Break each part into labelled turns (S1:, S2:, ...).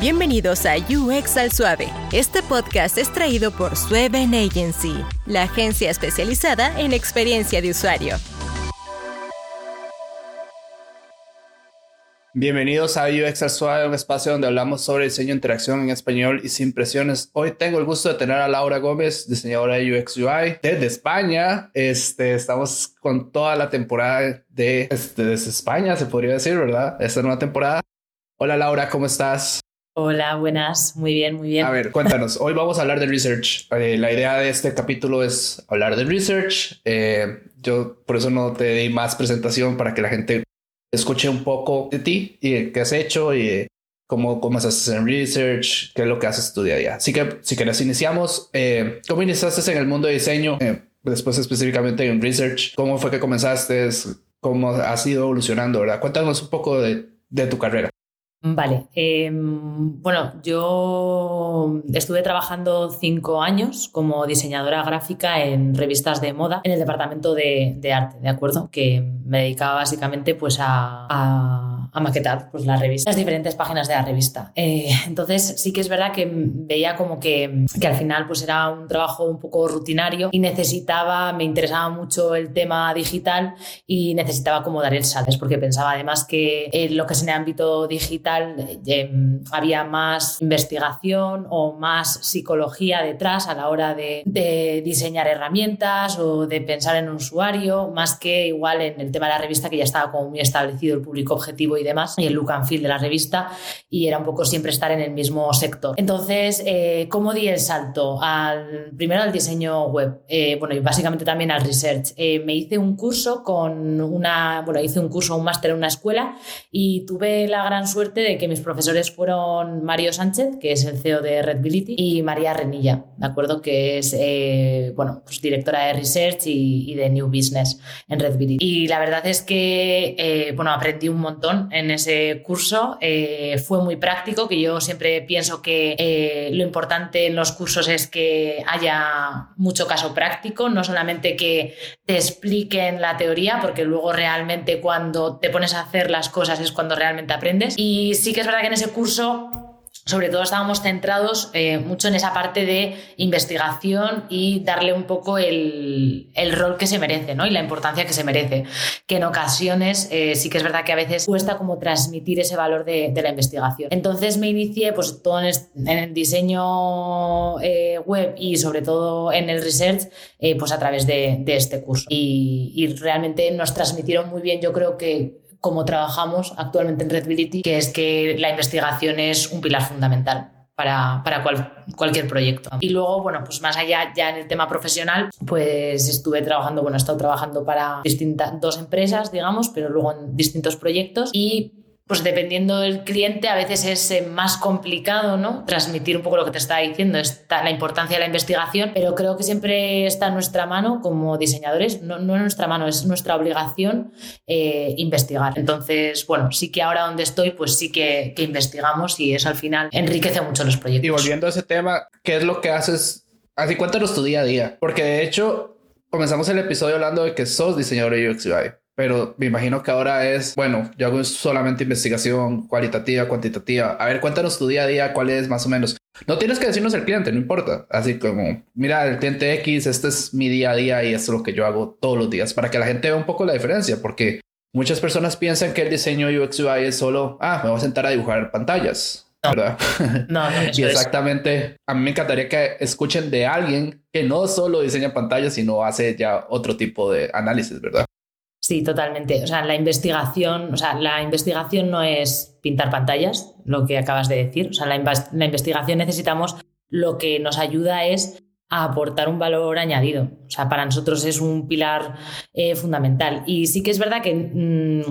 S1: Bienvenidos a UX al Suave. Este podcast es traído por Sueven Agency, la agencia especializada en experiencia de usuario.
S2: Bienvenidos a UX al Suave, un espacio donde hablamos sobre diseño, interacción en español y sin presiones. Hoy tengo el gusto de tener a Laura Gómez, diseñadora de UX UI desde España. Este, estamos con toda la temporada de este, desde España, se podría decir, ¿verdad? Esta nueva temporada. Hola Laura, ¿cómo estás?
S3: Hola, buenas, muy bien, muy bien.
S2: A ver, cuéntanos, hoy vamos a hablar de research. Eh, la idea de este capítulo es hablar de research. Eh, yo por eso no te di más presentación para que la gente escuche un poco de ti y qué has hecho y cómo, cómo haces en research, qué es lo que haces tu día a día. Así que si quieres iniciamos, eh, ¿cómo iniciaste en el mundo de diseño? Eh, después específicamente en research, ¿cómo fue que comenzaste? ¿Cómo has ido evolucionando? ¿verdad? Cuéntanos un poco de tu carrera.
S3: Vale, em, bueno, yo estuve trabajando cinco años como diseñadora gráfica en revistas de moda en el departamento de, arte, ¿de acuerdo? Que me dedicaba básicamente pues a, maquetar pues, las revistas, las diferentes páginas de la revista. Eh, entonces sí que es verdad que veía como que, que al final pues era un trabajo un poco rutinario y necesitaba, me interesaba mucho el tema digital y necesitaba como dar el salto, porque pensaba además que eh, lo que es en el ámbito digital eh, había más investigación o más psicología detrás a la hora de, diseñar herramientas o de pensar en un usuario, más que igual en el tema de la revista que ya estaba como muy establecido el público objetivo y demás, y el look and feel de la revista, y era un poco siempre estar en el mismo sector. Entonces, eh, ¿cómo di el salto? Al, primero al diseño web, eh, bueno, y básicamente también al research. me hice un curso con una, bueno, hice un curso, un máster en una escuela y tuve la gran suerte de que mis profesores fueron Mario Sánchez, que es el CEO de Redbility, y María Renilla, ¿de acuerdo? Que es, eh, bueno, pues directora de Research y, de New Business en Redbility. Y la verdad es que, eh, bueno, aprendí un montón en ese curso. Eh, fue muy práctico, que yo siempre pienso que lo importante en los cursos es que haya mucho caso práctico, no solamente que te expliquen la teoría, porque luego realmente cuando te pones a hacer las cosas es cuando realmente aprendes. Y sí que es verdad que en ese curso sobre todo estábamos centrados eh, mucho en esa parte de investigación y darle un poco el, rol que se merece ¿no? y la importancia que se merece. Que en ocasiones eh, sí que es verdad que a veces cuesta como transmitir ese valor de, la investigación. Entonces me inicié pues todo en, el diseño eh, web y sobre todo en el research pues a través de, este curso. Y, y realmente nos transmitieron muy bien, yo creo que como trabajamos actualmente en Redbility, que es que la investigación es un pilar fundamental para, para cualquier proyecto. Y luego, bueno, pues más allá ya en el tema profesional, pues estuve trabajando, bueno, he estado trabajando para distintas, dos empresas, digamos, pero luego en distintos proyectos y pues dependiendo del cliente, a veces es eh, más complicado, ¿no? Transmitir un poco lo que te está diciendo, está la importancia de la investigación, pero creo que siempre está en nuestra mano como diseñadores, no, no en nuestra mano, es nuestra obligación eh, investigar. Entonces, bueno, sí que ahora donde estoy, pues sí que, que investigamos y eso al final enriquece mucho los proyectos.
S2: Y volviendo a ese tema, ¿qué es lo que haces? Así cuéntanos tu día a día, porque de hecho comenzamos el episodio hablando de que sos diseñador de UX UI pero me imagino que ahora es, bueno, yo hago solamente investigación cualitativa, cuantitativa. A ver, cuéntanos tu día a día, cuál es más o menos. No tienes que decirnos el cliente, no importa. Así como, mira, el cliente X, este es mi día a día y esto es lo que yo hago todos los días para que la gente vea un poco la diferencia, porque muchas personas piensan que el diseño UX UI es solo, ah, me voy a sentar a dibujar pantallas. ¿verdad?
S3: No, no,
S2: y exactamente, a mí me encantaría que escuchen de alguien que no solo diseña pantallas, sino hace ya otro tipo de análisis, ¿verdad?
S3: Sí, totalmente. O sea, la investigación, o sea, la investigación no es pintar pantallas, lo que acabas de decir. O sea, la, investigación necesitamos lo que nos ayuda es a aportar un valor añadido. O sea, para nosotros es un pilar eh, fundamental. Y sí que es verdad que mm,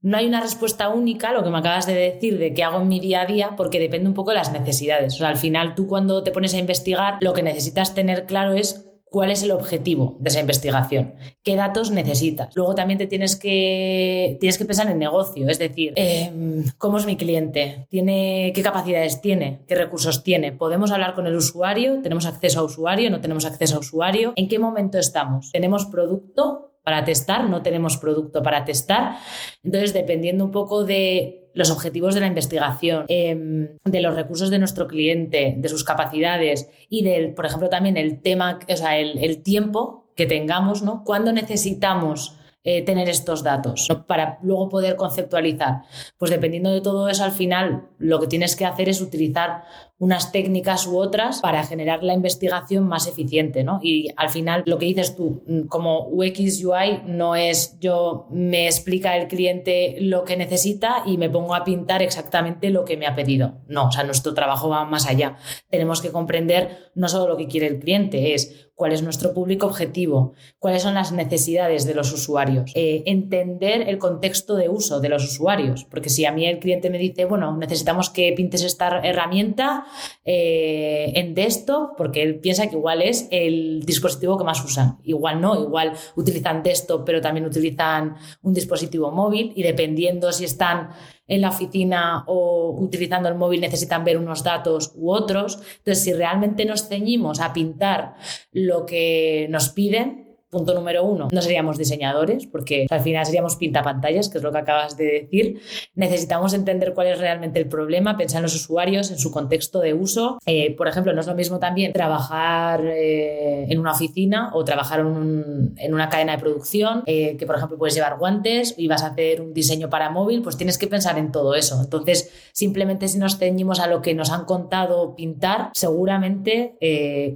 S3: no hay una respuesta única, lo que me acabas de decir, de qué hago en mi día a día, porque depende un poco de las necesidades. O sea, al final tú cuando te pones a investigar, lo que necesitas tener claro es cuál es el objetivo de esa investigación, qué datos necesitas. Luego también te tienes que, tienes que pensar en negocio, es decir, em, cómo es mi cliente, ¿Tiene, qué capacidades tiene, qué recursos tiene. ¿Podemos hablar con el usuario? ¿Tenemos acceso a usuario? ¿No tenemos acceso a usuario? ¿En qué momento estamos? ¿Tenemos producto? para testar, no tenemos producto para testar. Entonces, dependiendo un poco de los objetivos de la investigación, em, de los recursos de nuestro cliente, de sus capacidades y del, por ejemplo, también el tema, o sea, el, tiempo que tengamos, ¿no? Cuando necesitamos eh, tener estos datos para luego poder conceptualizar. Pues dependiendo de todo eso, al final lo que tienes que hacer es utilizar unas técnicas u otras para generar la investigación más eficiente, ¿no? Y al final lo que dices tú, mm, como UX UI no es yo me explica el cliente lo que necesita y me pongo a pintar exactamente lo que me ha pedido. No, o sea, nuestro trabajo va más allá. Tenemos que comprender no solo lo que quiere el cliente, es cuál es nuestro público objetivo, cuáles son las necesidades de los usuarios, eh, entender el contexto de uso de los usuarios, porque si a mí el cliente me dice, bueno, necesitamos que pintes esta herramienta, eh, en desktop porque él piensa que igual es el dispositivo que más usan. Igual no, igual utilizan desktop, pero también utilizan un dispositivo móvil y dependiendo si están en la oficina o utilizando el móvil necesitan ver unos datos u otros. Entonces, si realmente nos ceñimos a pintar lo que nos piden, Punto número uno, no seríamos diseñadores, porque al final seríamos pintapantallas, que es lo que acabas de decir. Necesitamos entender cuál es realmente el problema, pensar en los usuarios, en su contexto de uso. Eh, por ejemplo, no es lo mismo también trabajar eh, en una oficina o trabajar en, una cadena de producción, eh, que por ejemplo puedes llevar guantes y vas a hacer un diseño para móvil, pues tienes que pensar en todo eso. Entonces, simplemente si nos ceñimos a lo que nos han contado pintar, seguramente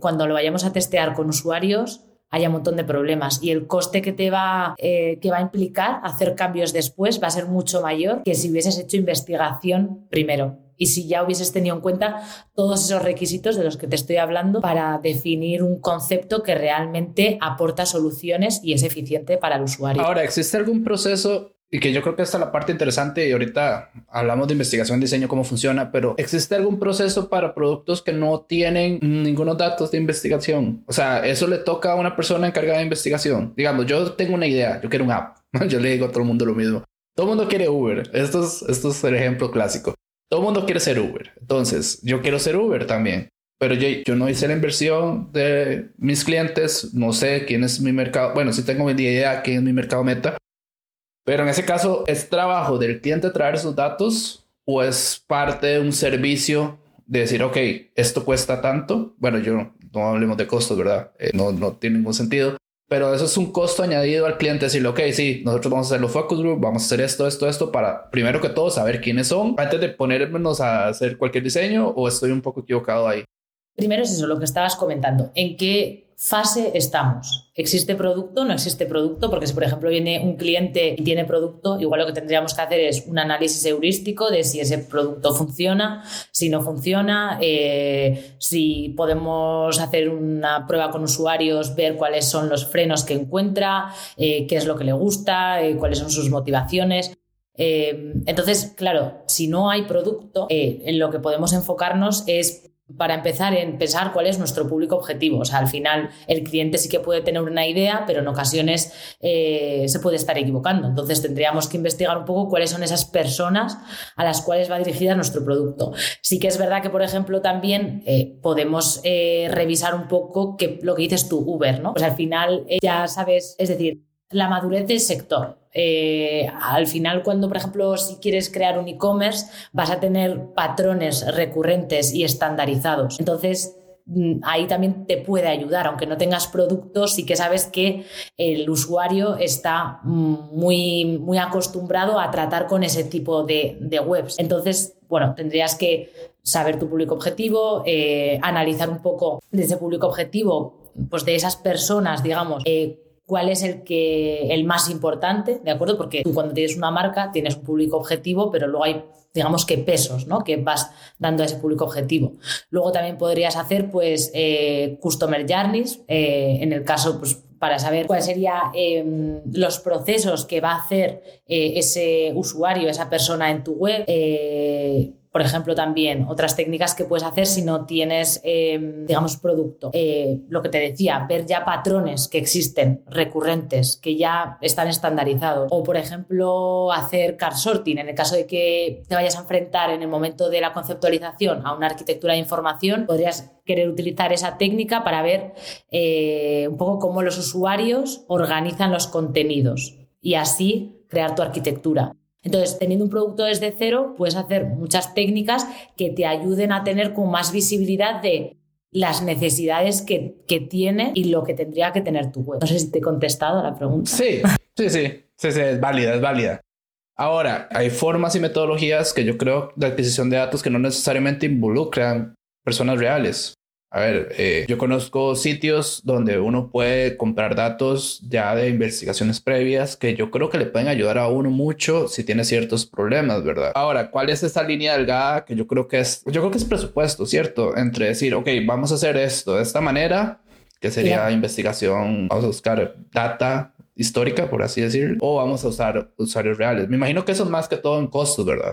S3: cuando lo vayamos a testear con usuarios, haya un montón de problemas y el coste que te va, eh, que va a implicar hacer cambios después va a ser mucho mayor que si hubieses hecho investigación primero y si ya hubieses tenido en cuenta todos esos requisitos de los que te estoy hablando para definir un concepto que realmente aporta soluciones y es eficiente para el usuario.
S2: Ahora, ¿existe algún proceso y que yo creo que esta es la parte interesante y ahorita hablamos de investigación, diseño, cómo funciona, pero ¿existe algún proceso para productos que no tienen ningunos datos de investigación? O sea, eso le toca a una persona encargada de investigación. Digamos, yo tengo una idea, yo quiero un app, yo le digo a todo el mundo lo mismo. Todo el mundo quiere Uber, esto es, esto es el ejemplo clásico. Todo el mundo quiere ser Uber, entonces yo quiero ser Uber también. Pero yo, yo no hice la inversión de mis clientes, no sé quién es mi mercado, bueno, sí tengo mi idea quién es mi mercado meta, pero en ese caso, ¿es trabajo del cliente traer sus datos o es parte de un servicio de decir, ok, esto cuesta tanto? Bueno, yo no hablemos de costos, ¿verdad? Eh, no, no tiene ningún sentido. Pero eso es un costo añadido al cliente decirle, ok, sí, nosotros vamos a hacer los focus group, vamos a hacer esto, esto, esto, para primero que todo saber quiénes son antes de ponernos a hacer cualquier diseño o estoy un poco equivocado ahí.
S3: Primero es eso, lo que estabas comentando. ¿En qué fase estamos. ¿Existe producto? ¿No existe producto? Porque si, por ejemplo, viene un cliente y tiene producto, igual lo que tendríamos que hacer es un análisis heurístico de si ese producto funciona, si no funciona, eh, si podemos hacer una prueba con usuarios, ver cuáles son los frenos que encuentra, eh, qué es lo que le gusta, eh, cuáles son sus motivaciones. entonces, claro, si no hay producto, en lo que podemos enfocarnos es para empezar en pensar cuál es nuestro público objetivo. O sea, al final el cliente sí que puede tener una idea, pero en ocasiones eh, se puede estar equivocando. Entonces tendríamos que investigar un poco cuáles son esas personas a las cuales va dirigida nuestro producto. Sí que es verdad que, por ejemplo, también eh, podemos eh, revisar un poco que, lo que dices tú, Uber, ¿no? Pues al final ya sabes, es decir, la madurez del sector. Eh, al final, cuando, por ejemplo, si quieres crear un e-commerce, vas a tener patrones recurrentes y estandarizados. Entonces, mm, ahí también te puede ayudar, aunque no tengas productos, sí que sabes que el usuario está muy, muy acostumbrado a tratar con ese tipo de, webs. Entonces, bueno, tendrías que saber tu público objetivo, eh, analizar un poco de ese público objetivo, pues de esas personas, digamos, eh, cuál es el, que, el más importante, ¿de acuerdo? Porque tú cuando tienes una marca tienes un público objetivo, pero luego hay, digamos que pesos, ¿no? Que vas dando a ese público objetivo. Luego también podrías hacer, pues, eh, customer journeys, eh, en el caso, pues, para saber cuáles serían em, los procesos que va a hacer eh, ese usuario, esa persona en tu web por ejemplo, también otras técnicas que puedes hacer si no tienes, em, digamos, producto. Eh, lo que te decía, ver ya patrones que existen, recurrentes, que ya están estandarizados. O, por ejemplo, hacer car sorting. En el caso de que te vayas a enfrentar en el momento de la conceptualización a una arquitectura de información, podrías querer utilizar esa técnica para ver eh, un poco cómo los usuarios organizan los contenidos y así crear tu arquitectura. Entonces, teniendo un producto desde cero, puedes hacer muchas técnicas que te ayuden a tener con más visibilidad de las necesidades que, que tiene y lo que tendría que tener tu web. No sé si te he contestado a la pregunta.
S2: Sí, sí, sí, sí, sí, es válida, es válida. Ahora, hay formas y metodologías que yo creo de adquisición de datos que no necesariamente involucran personas reales. A ver, eh, yo conozco sitios donde uno puede comprar datos ya de investigaciones previas que yo creo que le pueden ayudar a uno mucho si tiene ciertos problemas, ¿verdad? Ahora, ¿cuál es esa línea delgada que yo creo que es, yo creo que es presupuesto, ¿cierto? Entre decir, ok, vamos a hacer esto de esta manera, que sería investigación, vamos a buscar data histórica, por así decirlo, o vamos a usar usuarios reales. Me imagino que eso es más que todo en costos, ¿verdad?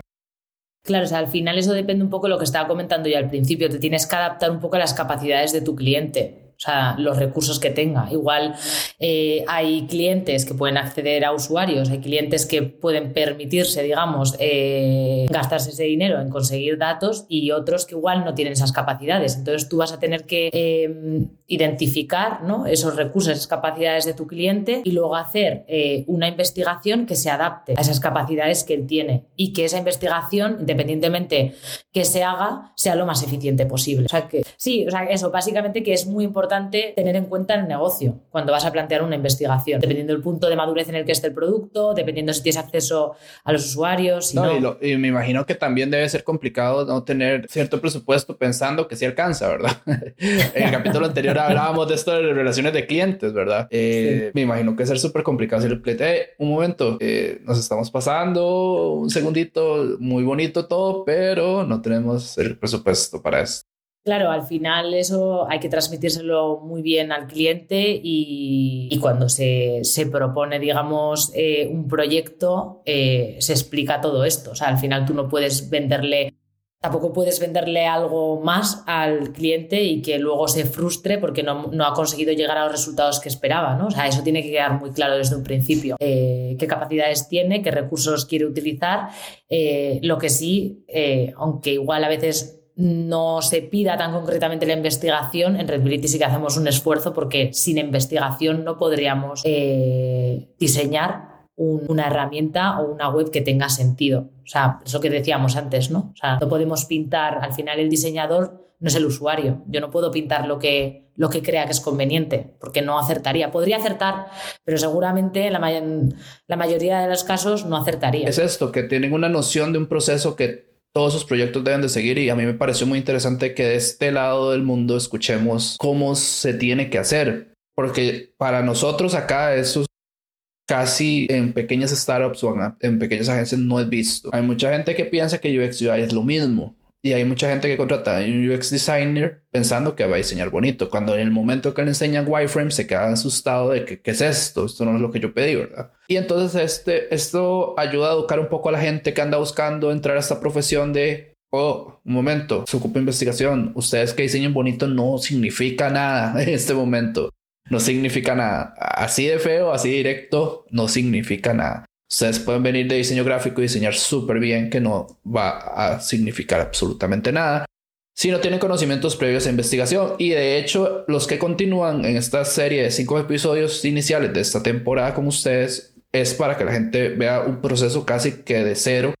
S3: Claro, o sea, al final eso depende un poco de lo que estaba comentando ya al principio. Te tienes que adaptar un poco a las capacidades de tu cliente o sea, los recursos que tenga. Igual eh, hay clientes que pueden acceder a usuarios, hay clientes que pueden permitirse, digamos, eh, gastarse ese dinero en conseguir datos y otros que igual no tienen esas capacidades. Entonces tú vas a tener que eh, identificar ¿no? esos recursos, esas capacidades de tu cliente y luego hacer una investigación que se adapte a esas capacidades que él tiene y que esa investigación, independientemente que se haga, sea lo más eficiente posible. O sea que sí, o sea, eso básicamente que es muy importante importante tener en cuenta el negocio cuando vas a plantear una investigación, dependiendo del punto de madurez en el que esté el producto, dependiendo si tienes acceso a los usuarios.
S2: no, Y, me imagino que también debe ser complicado no tener cierto presupuesto pensando que sí alcanza, ¿verdad? en el capítulo anterior hablábamos de esto de relaciones de clientes, ¿verdad? Eh, me imagino que ser súper complicado si el cliente, un momento, eh, nos estamos pasando un segundito, muy bonito todo, pero no tenemos el presupuesto para esto.
S3: Claro, al final eso hay que transmitírselo muy bien al cliente y, cuando se, propone, digamos, eh, un proyecto, eh, se explica todo esto. O sea, al final tú no puedes venderle, tampoco puedes venderle algo más al cliente y que luego se frustre porque no, ha conseguido llegar a los resultados que esperaba, ¿no? O sea, eso tiene que quedar muy claro desde un principio. Eh, qué capacidades tiene, qué recursos quiere utilizar. lo que sí, aunque igual a veces no se pida tan concretamente la investigación, en Redbility sí que hacemos un esfuerzo porque sin investigación no podríamos eh, diseñar una herramienta o una web que tenga sentido. O sea, eso que decíamos antes, ¿no? O sea, no podemos pintar, al final el diseñador no es el usuario. Yo no puedo pintar lo que, lo que crea que es conveniente, porque no acertaría. Podría acertar, pero seguramente la, la mayoría de los casos no acertaría.
S2: Es esto, que tienen una noción de un proceso que todos sus proyectos deben de seguir y a mí me pareció muy interesante que de este lado del mundo escuchemos cómo se tiene que hacer, porque para nosotros acá eso casi en pequeñas startups o en pequeñas agencias no es visto. Hay mucha gente que piensa que UX UI es lo mismo y hay mucha gente que contrata a un UX designer pensando que va a diseñar bonito. Cuando en el momento que le enseñan wireframe se queda asustado de que qué es esto, esto no es lo que yo pedí, ¿verdad? Y entonces este, esto ayuda a educar un poco a la gente que anda buscando entrar a esta profesión de, oh, un momento, se ocupa investigación. Ustedes que diseñen bonito no significa nada en este momento. No significa nada. Así de feo, así directo, no significa nada. Ustedes pueden venir de diseño gráfico y diseñar súper bien, que no va a significar absolutamente nada si no tienen conocimientos previos a investigación. Y de hecho, los que continúan en esta serie de cinco episodios iniciales de esta temporada con ustedes es para que la gente vea un proceso casi que de cero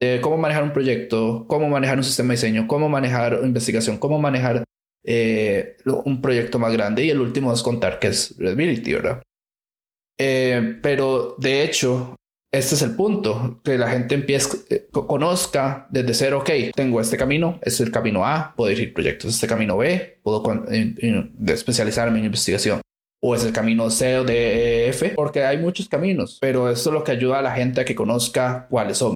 S2: de cómo manejar un proyecto, cómo manejar un sistema de diseño, cómo manejar investigación, cómo manejar eh, un proyecto más grande. Y el último es contar que es Readability, ¿verdad? Eh, pero de hecho, este es el punto, que la gente empiece, eh, conozca desde cero, ok, tengo este camino, es el camino A, puedo dirigir proyectos, este camino B, puedo especializarme en investigación, o es el camino C o D, E, F, porque hay muchos caminos, pero esto es lo que ayuda a la gente a que conozca cuáles son.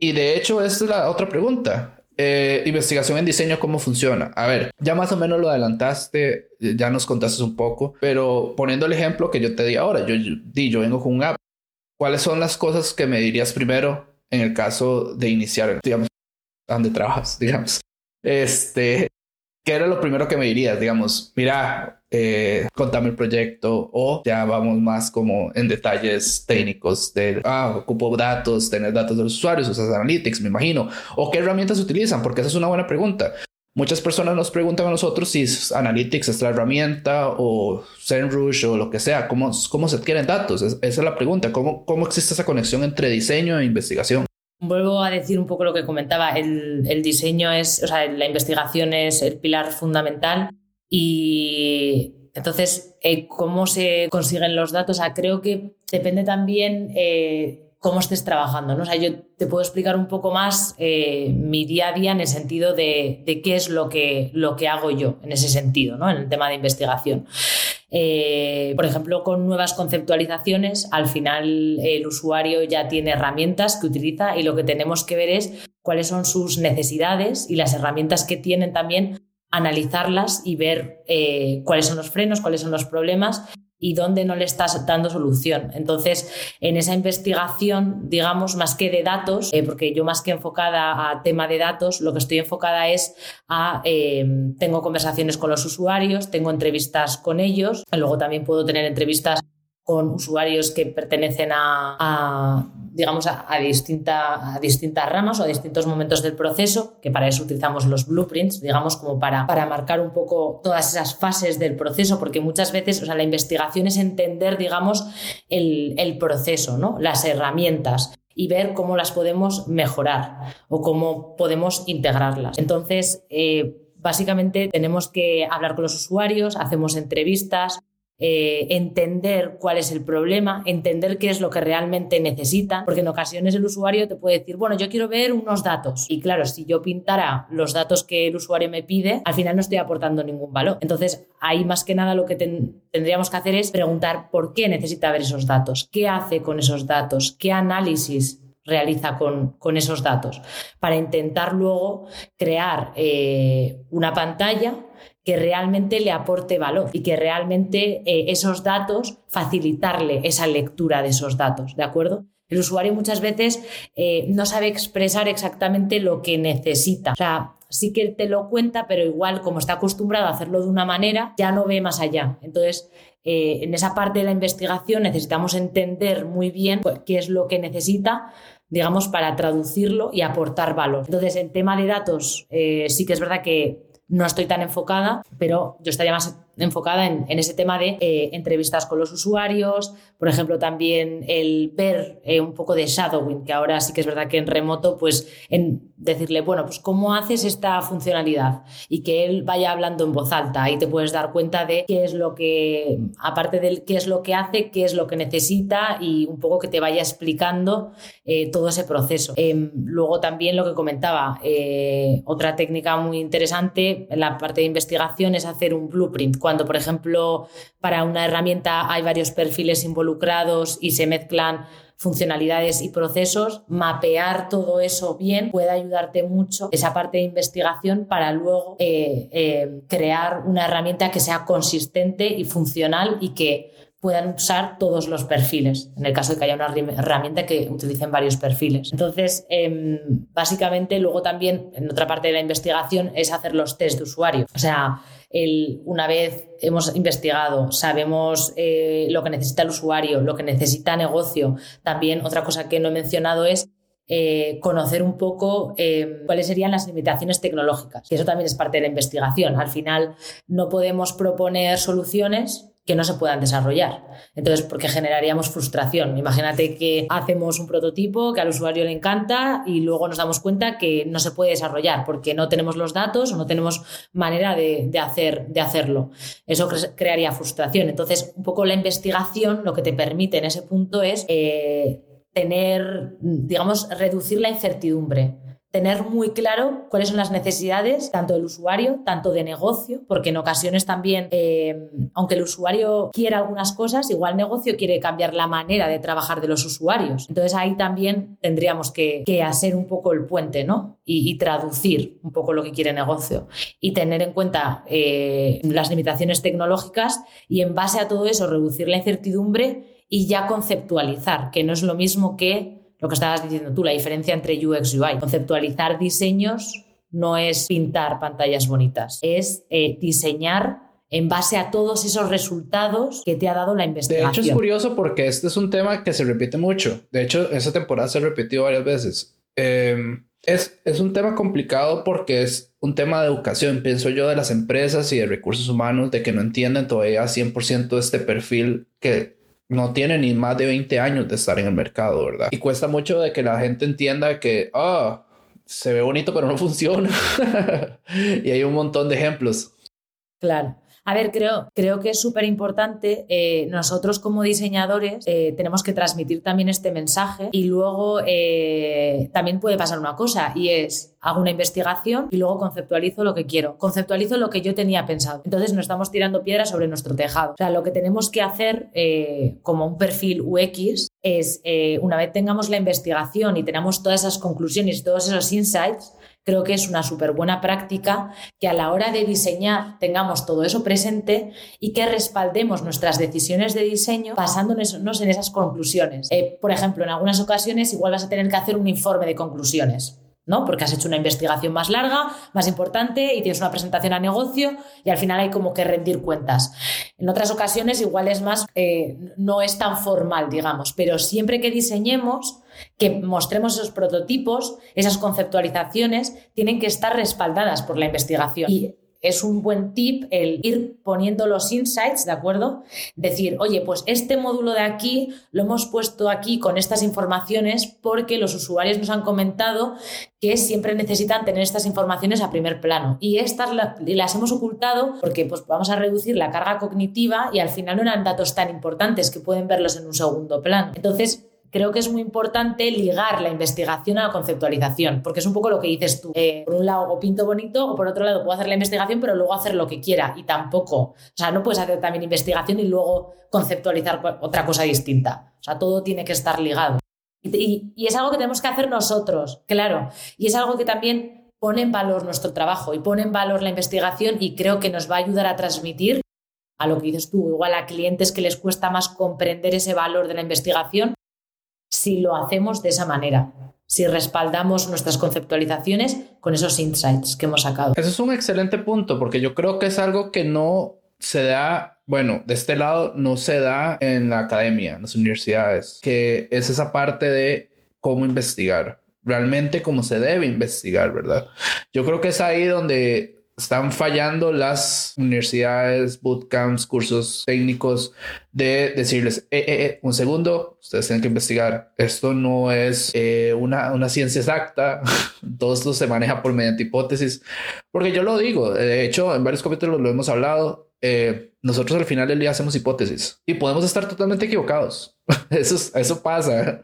S2: Y de hecho, esta es la otra pregunta. Eh, investigación en diseño, ¿cómo funciona? A ver, ya más o menos lo adelantaste, ya nos contaste un poco, pero poniendo el ejemplo que yo te di ahora, yo, di, yo vengo con un app ¿Cuáles son las cosas que me dirías primero en el caso de iniciar, digamos, donde trabajas, digamos? Este, ¿qué era lo primero que me dirías? Digamos, mira, eh, contame el proyecto o ya vamos más como en detalles técnicos de, ah, ocupo datos, tener datos de los usuarios, usas Analytics, me imagino. ¿O qué herramientas utilizan? Porque esa es una buena pregunta. Muchas personas nos preguntan a nosotros si Analytics es la herramienta o ZenRush o lo que sea, ¿cómo, cómo se adquieren datos? esa es la pregunta, ¿Cómo, ¿cómo existe esa conexión entre diseño e investigación?
S3: Vuelvo a decir un poco lo que comentaba, el, el diseño es, o sea, la investigación es el pilar fundamental y entonces, eh, ¿cómo se consiguen los datos? creo que depende también eh, cómo estés trabajando. ¿no? O sea, yo te puedo explicar un poco más eh, mi día a día en el sentido de, qué es lo que, lo que hago yo en ese sentido, ¿no? en el tema de investigación. Eh, por ejemplo, con nuevas conceptualizaciones, al final el usuario ya tiene herramientas que utiliza y lo que tenemos que ver es cuáles son sus necesidades y las herramientas que tienen también analizarlas y ver eh, cuáles son los frenos, cuáles son los problemas y dónde no le estás dando solución. Entonces, en esa investigación, digamos, más que de datos, eh, porque yo más que enfocada a tema de datos, lo que estoy enfocada es a, eh, tengo conversaciones con los usuarios, tengo entrevistas con ellos, luego también puedo tener entrevistas con usuarios que pertenecen a, digamos, a, distinta, a, distintas ramas o a distintos momentos del proceso, que para eso utilizamos los blueprints, digamos, como para, para marcar un poco todas esas fases del proceso, porque muchas veces, o sea, la investigación es entender, digamos, el, el proceso, ¿no? las herramientas y ver cómo las podemos mejorar o cómo podemos integrarlas. Entonces, eh, básicamente tenemos que hablar con los usuarios, hacemos entrevistas, eh, entender cuál es el problema, entender qué es lo que realmente necesita, porque en ocasiones el usuario te puede decir, bueno, yo quiero ver unos datos. Y claro, si yo pintara los datos que el usuario me pide, al final no estoy aportando ningún valor. Entonces, ahí más que nada lo que tendríamos que hacer es preguntar por qué necesita ver esos datos, qué hace con esos datos, qué análisis realiza con, con, esos datos, para intentar luego crear eh, una pantalla que realmente le aporte valor y que realmente eh, esos datos, facilitarle esa lectura de esos datos, ¿de acuerdo? El usuario muchas veces eh, no sabe expresar exactamente lo que necesita. O sea, sí que te lo cuenta, pero igual como está acostumbrado a hacerlo de una manera, ya no ve más allá. Entonces, eh, en esa parte de la investigación necesitamos entender muy bien pues, qué es lo que necesita digamos, para traducirlo y aportar valor. Entonces, en tema de datos, sí que es verdad que no estoy tan enfocada, pero yo estaría más enfocada en, ese tema de eh, entrevistas con los usuarios, por ejemplo, también el ver eh, un poco de shadowing, que ahora sí que es verdad que en remoto, pues en decirle, bueno, pues cómo haces esta funcionalidad y que él vaya hablando en voz alta. Y te puedes dar cuenta de qué es lo que, aparte de qué es lo que hace, qué es lo que necesita y un poco que te vaya explicando eh, todo ese proceso. Em, luego también lo que comentaba, otra técnica muy interesante en la parte de investigación es hacer un blueprint cuando, por ejemplo, para una herramienta hay varios perfiles involucrados y se mezclan funcionalidades y procesos, mapear todo eso bien puede ayudarte mucho esa parte de investigación para luego eh, eh, crear una herramienta que sea consistente y funcional y que puedan usar todos los perfiles, en el caso de que haya una herramienta que utilicen varios perfiles. Entonces, em, básicamente, luego también, en otra parte de la investigación, es hacer los test de usuario. O sea, una vez hemos investigado, sabemos eh, lo que necesita el usuario, lo que necesita negocio, también otra cosa que no he mencionado es eh, conocer un poco em, cuáles serían las limitaciones tecnológicas. Y eso también es parte de la investigación. Al final no podemos proponer soluciones que no se puedan desarrollar. Entonces, porque generaríamos frustración. Imagínate que hacemos un prototipo que al usuario le encanta y luego nos damos cuenta que no se puede desarrollar porque no tenemos los datos o no tenemos manera de, hacer, de hacerlo. Eso crearía frustración. Entonces, un poco la investigación lo que te permite en ese punto es eh, tener, digamos, reducir la incertidumbre tener muy claro cuáles son las necesidades tanto del usuario, tanto de negocio, porque en ocasiones también, eh, aunque el usuario quiera algunas cosas, igual el negocio quiere cambiar la manera de trabajar de los usuarios. Entonces ahí también tendríamos que, hacer un poco el puente, ¿no? Y, traducir un poco lo que quiere el negocio y tener en cuenta eh, las limitaciones tecnológicas y en base a todo eso reducir la incertidumbre y ya conceptualizar, que no es lo mismo que lo que estabas diciendo tú, la diferencia entre UX y UI. Conceptualizar diseños no es pintar pantallas bonitas, es eh, diseñar en base a todos esos resultados que te ha dado la investigación.
S2: De hecho, es curioso porque este es un tema que se repite mucho. De hecho, esa temporada se ha repetido varias veces. Em, Es, es un tema complicado porque es un tema de educación, pienso yo, de las empresas y de recursos humanos, de que no entienden todavía 100% este perfil que no tiene ni más de 20 años de estar en el mercado, ¿verdad? Y cuesta mucho de que la gente entienda que, ah, se ve bonito, pero no funciona. y hay un montón de ejemplos.
S3: Claro. A ver, creo, creo que es súper importante. Eh, nosotros como diseñadores eh, tenemos que transmitir también este mensaje y luego eh, también puede pasar una cosa y es, hago una investigación y luego conceptualizo lo que quiero, conceptualizo lo que yo tenía pensado. Entonces no estamos tirando piedras sobre nuestro tejado. O sea, lo que tenemos que hacer como un perfil UX es, una vez tengamos la investigación y tenemos todas esas conclusiones, todos esos insights, creo que es una súper buena práctica que a la hora de diseñar tengamos todo eso presente y que respaldemos nuestras decisiones de diseño basándonos en esas conclusiones. Eh, por ejemplo, en algunas ocasiones igual vas a tener que hacer un informe de conclusiones. ¿no? Porque has hecho una investigación más larga, más importante y tienes una presentación a negocio y al final hay como que rendir cuentas. En otras ocasiones igual es más, eh, no es tan formal, digamos, pero siempre que diseñemos, que mostremos esos prototipos, esas conceptualizaciones, tienen que estar respaldadas por la investigación. Y es un buen tip el ir poniendo los insights, ¿de acuerdo? Decir, oye, pues este módulo de aquí lo hemos puesto aquí con estas informaciones porque los usuarios nos han comentado que siempre necesitan tener estas informaciones a primer plano. Y estas las hemos ocultado porque pues, vamos a reducir la carga cognitiva y al final no eran datos tan importantes que pueden verlos en un segundo plano. Entonces, creo que es muy importante ligar la investigación a la conceptualización, porque es un poco lo que dices tú. Eh, por un lado, o pinto bonito, o por otro lado, puedo hacer la investigación, pero luego hacer lo que quiera. Y tampoco. O sea, no puedes hacer también investigación y luego conceptualizar otra cosa distinta. O sea, todo tiene que estar ligado. Y, y es algo que tenemos que hacer nosotros, claro. Y es algo que también pone en valor nuestro trabajo y pone en valor la investigación y creo que nos va a ayudar a transmitir a lo que dices tú, igual a clientes que les cuesta más comprender ese valor de la investigación, si lo hacemos de esa manera, si respaldamos nuestras conceptualizaciones con esos insights que hemos sacado.
S2: Eso es un excelente punto, porque yo creo que es algo que no se da, bueno, de este lado no se da en la academia, en las universidades, que es esa parte de cómo investigar, realmente cómo se debe investigar, ¿verdad? Yo creo que es ahí donde están fallando las universidades, bootcamps, cursos técnicos de decirles, eh, eh, eh, un segundo, ustedes tienen que investigar. Esto no es una, una, ciencia exacta. Todo esto se maneja por mediante hipótesis. Porque yo lo digo, de hecho, en varios capítulos lo hemos hablado. Nosotros al final del día hacemos hipótesis y podemos estar totalmente equivocados. Eso, eso pasa.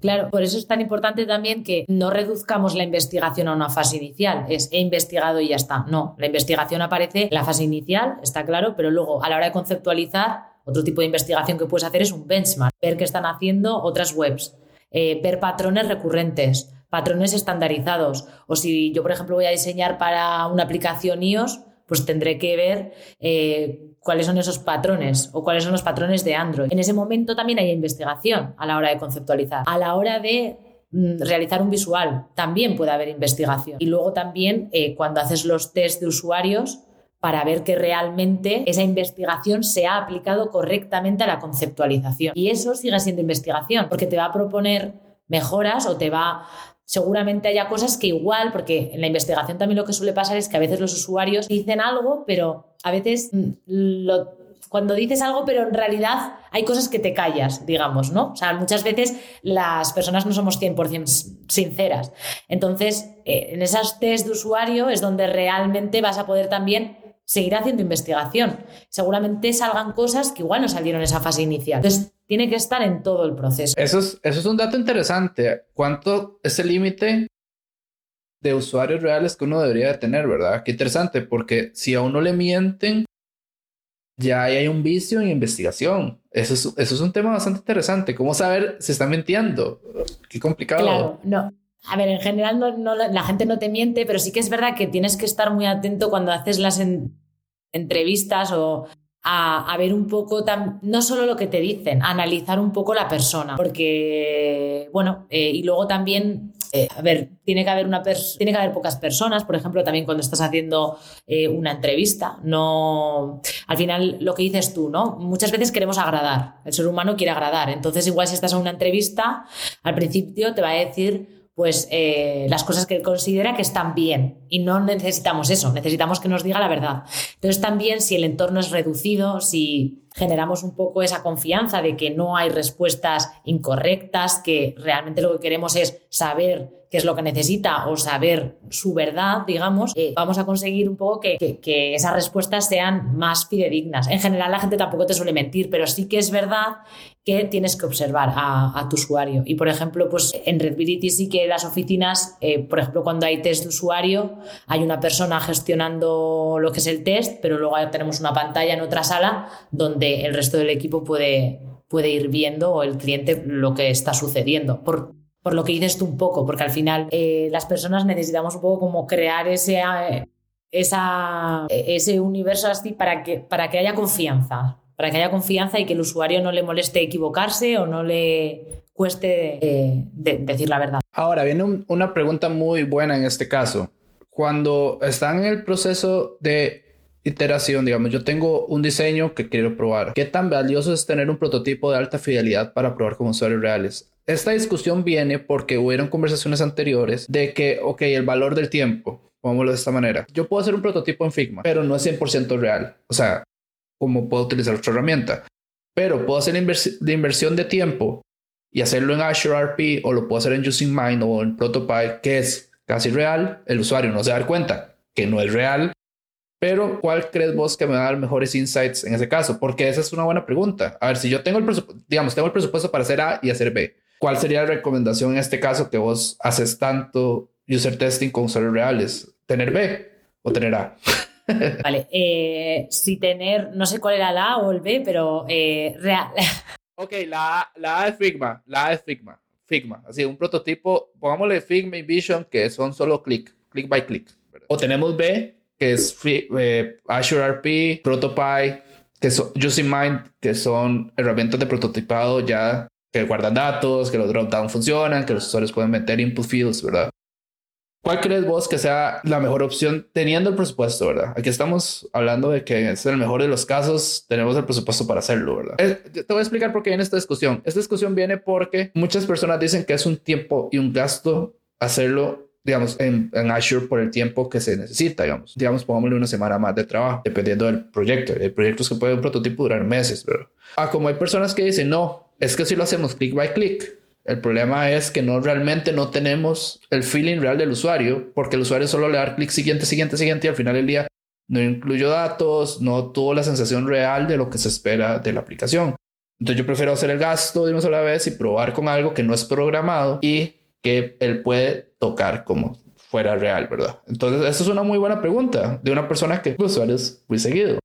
S3: Claro, por eso es tan importante también que no reduzcamos la investigación a una fase inicial. Es he investigado y ya está. No, la investigación aparece en la fase inicial, está claro, pero luego a la hora de conceptualizar, otro tipo de investigación que puedes hacer es un benchmark, ver qué están haciendo otras webs, eh, ver patrones recurrentes, patrones estandarizados. O si yo, por ejemplo, voy a diseñar para una aplicación iOS, pues tendré que ver eh, cuáles son esos patrones o cuáles son los patrones de Android. En ese momento también hay investigación a la hora de conceptualizar. A la hora de mm, realizar un visual también puede haber investigación. Y luego también eh, cuando haces los test de usuarios para ver que realmente esa investigación se ha aplicado correctamente a la conceptualización. Y eso sigue siendo investigación, porque te va a proponer mejoras o te va seguramente haya cosas que igual, porque en la investigación también lo que suele pasar es que a veces los usuarios dicen algo, pero a veces mm, cuando dices algo, pero en realidad hay cosas que te callas, digamos, ¿no? O sea, muchas veces las personas no somos 100% sinceras. Entonces, eh, en esas test de usuario es donde realmente vas a poder también seguir haciendo investigación. Seguramente salgan cosas que igual no salieron en esa fase inicial. Entonces, tiene que estar en todo el proceso.
S2: Eso es, eso es un dato interesante. ¿Cuánto es el límite de usuarios reales que uno debería tener, verdad? Qué interesante, porque si a uno le mienten, ya hay un vicio en investigación. Eso es, eso es un tema bastante interesante. ¿Cómo saber si está mintiendo? Qué complicado.
S3: Claro, no. A ver, en general no, la gente no te miente, pero sí que es verdad que tienes que estar muy atento cuando haces las entrevistas o a, ver un poco, no solo lo que te dicen, analizar un poco la persona, porque, bueno, eh, y luego también eh, a ver, tiene que haber una tiene que haber pocas personas, por ejemplo, también cuando estás haciendo eh, una entrevista, no al final lo que dices tú, ¿no? Muchas veces queremos agradar, el ser humano quiere agradar, entonces igual si estás en una entrevista, al principio te va a decir pues eh, las cosas que él considera que están bien y no necesitamos eso, necesitamos que nos diga la verdad. Entonces también si el entorno es reducido, si generamos un poco esa confianza de que no hay respuestas incorrectas, que realmente lo que queremos es saber qué es lo que necesita o saber su verdad, digamos, eh, vamos a conseguir un poco que, que, esas respuestas sean más fidedignas. En general la gente tampoco te suele mentir, pero sí que es verdad que tienes que observar a, tu usuario. Y por ejemplo, pues en Redbility sí que las oficinas, eh, por ejemplo, cuando hay test de usuario, hay una persona gestionando lo que es el test, pero luego tenemos una pantalla en otra sala donde el resto del equipo puede, puede ir viendo o el cliente lo que está sucediendo. Por, por lo que dices tú un poco, porque al final eh, las personas necesitamos un poco como crear ese, eh, esa, ese universo así para que, para que haya confianza para que haya confianza y que el usuario no le moleste equivocarse o no le cueste eh, decir la verdad.
S2: Ahora viene una pregunta muy buena en este caso. Cuando están en el proceso de iteración, digamos, yo tengo un diseño que quiero probar. ¿Qué tan valioso es tener un prototipo de alta fidelidad para probar con usuarios reales? Esta discusión viene porque hubieron conversaciones anteriores de que, ok, el valor del tiempo, pongámoslo de esta manera. Yo puedo hacer un prototipo en Figma, pero no es 100% real. O sea, como puedo utilizar otra herramienta. Pero puedo hacer la, inversión de tiempo y hacerlo en Azure RP o lo puedo hacer en Using Mind o en Protopy, que es casi real. El usuario no se da cuenta que no es real. Pero, ¿cuál crees vos que me va a dar mejores insights en ese caso? Porque esa es una buena pregunta. A ver, si yo tengo el presupuesto, digamos, tengo el presupuesto para hacer A y hacer B, ¿cuál sería la recomendación en este caso que vos haces tanto user testing con usuarios reales? ¿Tener B o tener A?
S3: Vale, eh, si tener, no sé cuál era la A o el B, pero eh, real.
S2: Ok, la A, la A es Figma, la A es Figma, Figma, así un prototipo, pongámosle Figma y Vision que son solo click, click by click. O tenemos B, que es eh, Azure RP, Protopy, que son Mind, que son herramientas de prototipado ya que guardan datos, que los dropdown funcionan, que los usuarios pueden meter input fields, ¿verdad? ¿Cuál crees vos que sea la mejor opción teniendo el presupuesto, verdad? Aquí estamos hablando de que es el mejor de los casos, tenemos el presupuesto para hacerlo, ¿verdad? Eh, te voy a explicar por qué viene esta discusión. Esta discusión viene porque muchas personas dicen que es un tiempo y un gasto hacerlo digamos, en, en, Azure por el tiempo que se necesita, digamos. Digamos, pongámosle una semana más de trabajo, dependiendo del proyecto. Hay proyectos que pueden un prototipo durar meses, pero... Ah, como hay personas que dicen, no, es que si lo hacemos click by click, el problema es que no realmente no tenemos el feeling real del usuario, porque el usuario solo le da clic siguiente, siguiente, siguiente y al final del día no incluyó datos, no tuvo la sensación real de lo que se espera de la aplicación. Entonces yo prefiero hacer el gasto de una sola vez y probar con algo que no es programado y que él puede tocar como fuera real, ¿verdad? Entonces, esa es una muy buena pregunta de una persona que usuario es muy seguido.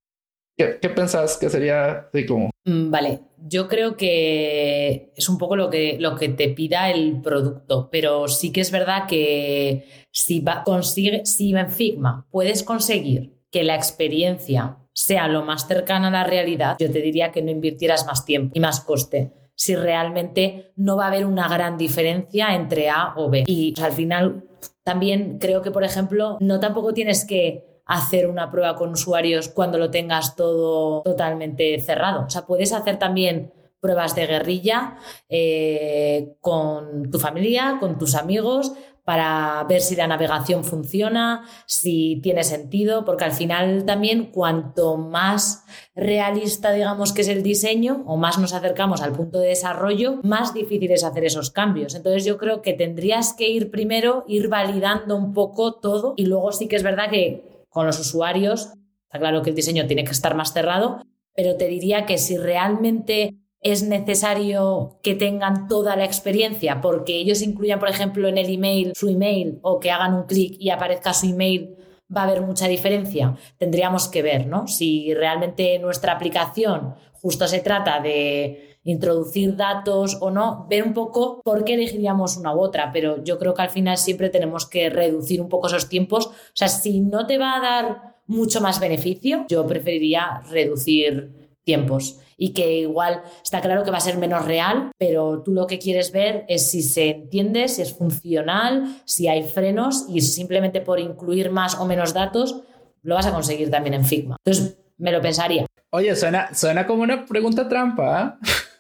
S2: ¿Qué, qué pensás que sería así como?
S3: Mm, vale, yo creo que es un poco lo que, lo que te pida el producto, pero sí que es verdad que si, va, consigue, si en Figma puedes conseguir que la experiencia sea lo más cercana a la realidad, yo te diría que no invirtieras más tiempo y más coste si realmente no va a haber una gran diferencia entre A o B. Y al final también creo que, por ejemplo, no tampoco tienes que hacer una prueba con usuarios cuando lo tengas todo totalmente cerrado. O sea, puedes hacer también pruebas de guerrilla eh, con tu familia, con tus amigos, para ver si la navegación funciona, si tiene sentido, porque al final también cuanto más realista digamos que es el diseño o más nos acercamos al punto de desarrollo, más difícil es hacer esos cambios. Entonces yo creo que tendrías que ir primero, ir validando un poco todo y luego sí que es verdad que con los usuarios. Está claro que el diseño tiene que estar más cerrado, pero te diría que si realmente es necesario que tengan toda la experiencia, porque ellos incluyan, por ejemplo, en el email su email o que hagan un clic y aparezca su email, va a haber mucha diferencia. Tendríamos que ver, ¿no? Si realmente nuestra aplicación justo se trata de introducir datos o no, ver un poco por qué elegiríamos una u otra, pero yo creo que al final siempre tenemos que reducir un poco esos tiempos. O sea, si no te va a dar mucho más beneficio, yo preferiría reducir tiempos y que igual está claro que va a ser menos real, pero tú lo que quieres ver es si se entiende, si es funcional, si hay frenos y simplemente por incluir más o menos datos lo vas a conseguir también en Figma. Entonces, me lo pensaría.
S2: Oye, suena, suena como una pregunta trampa. ¿eh?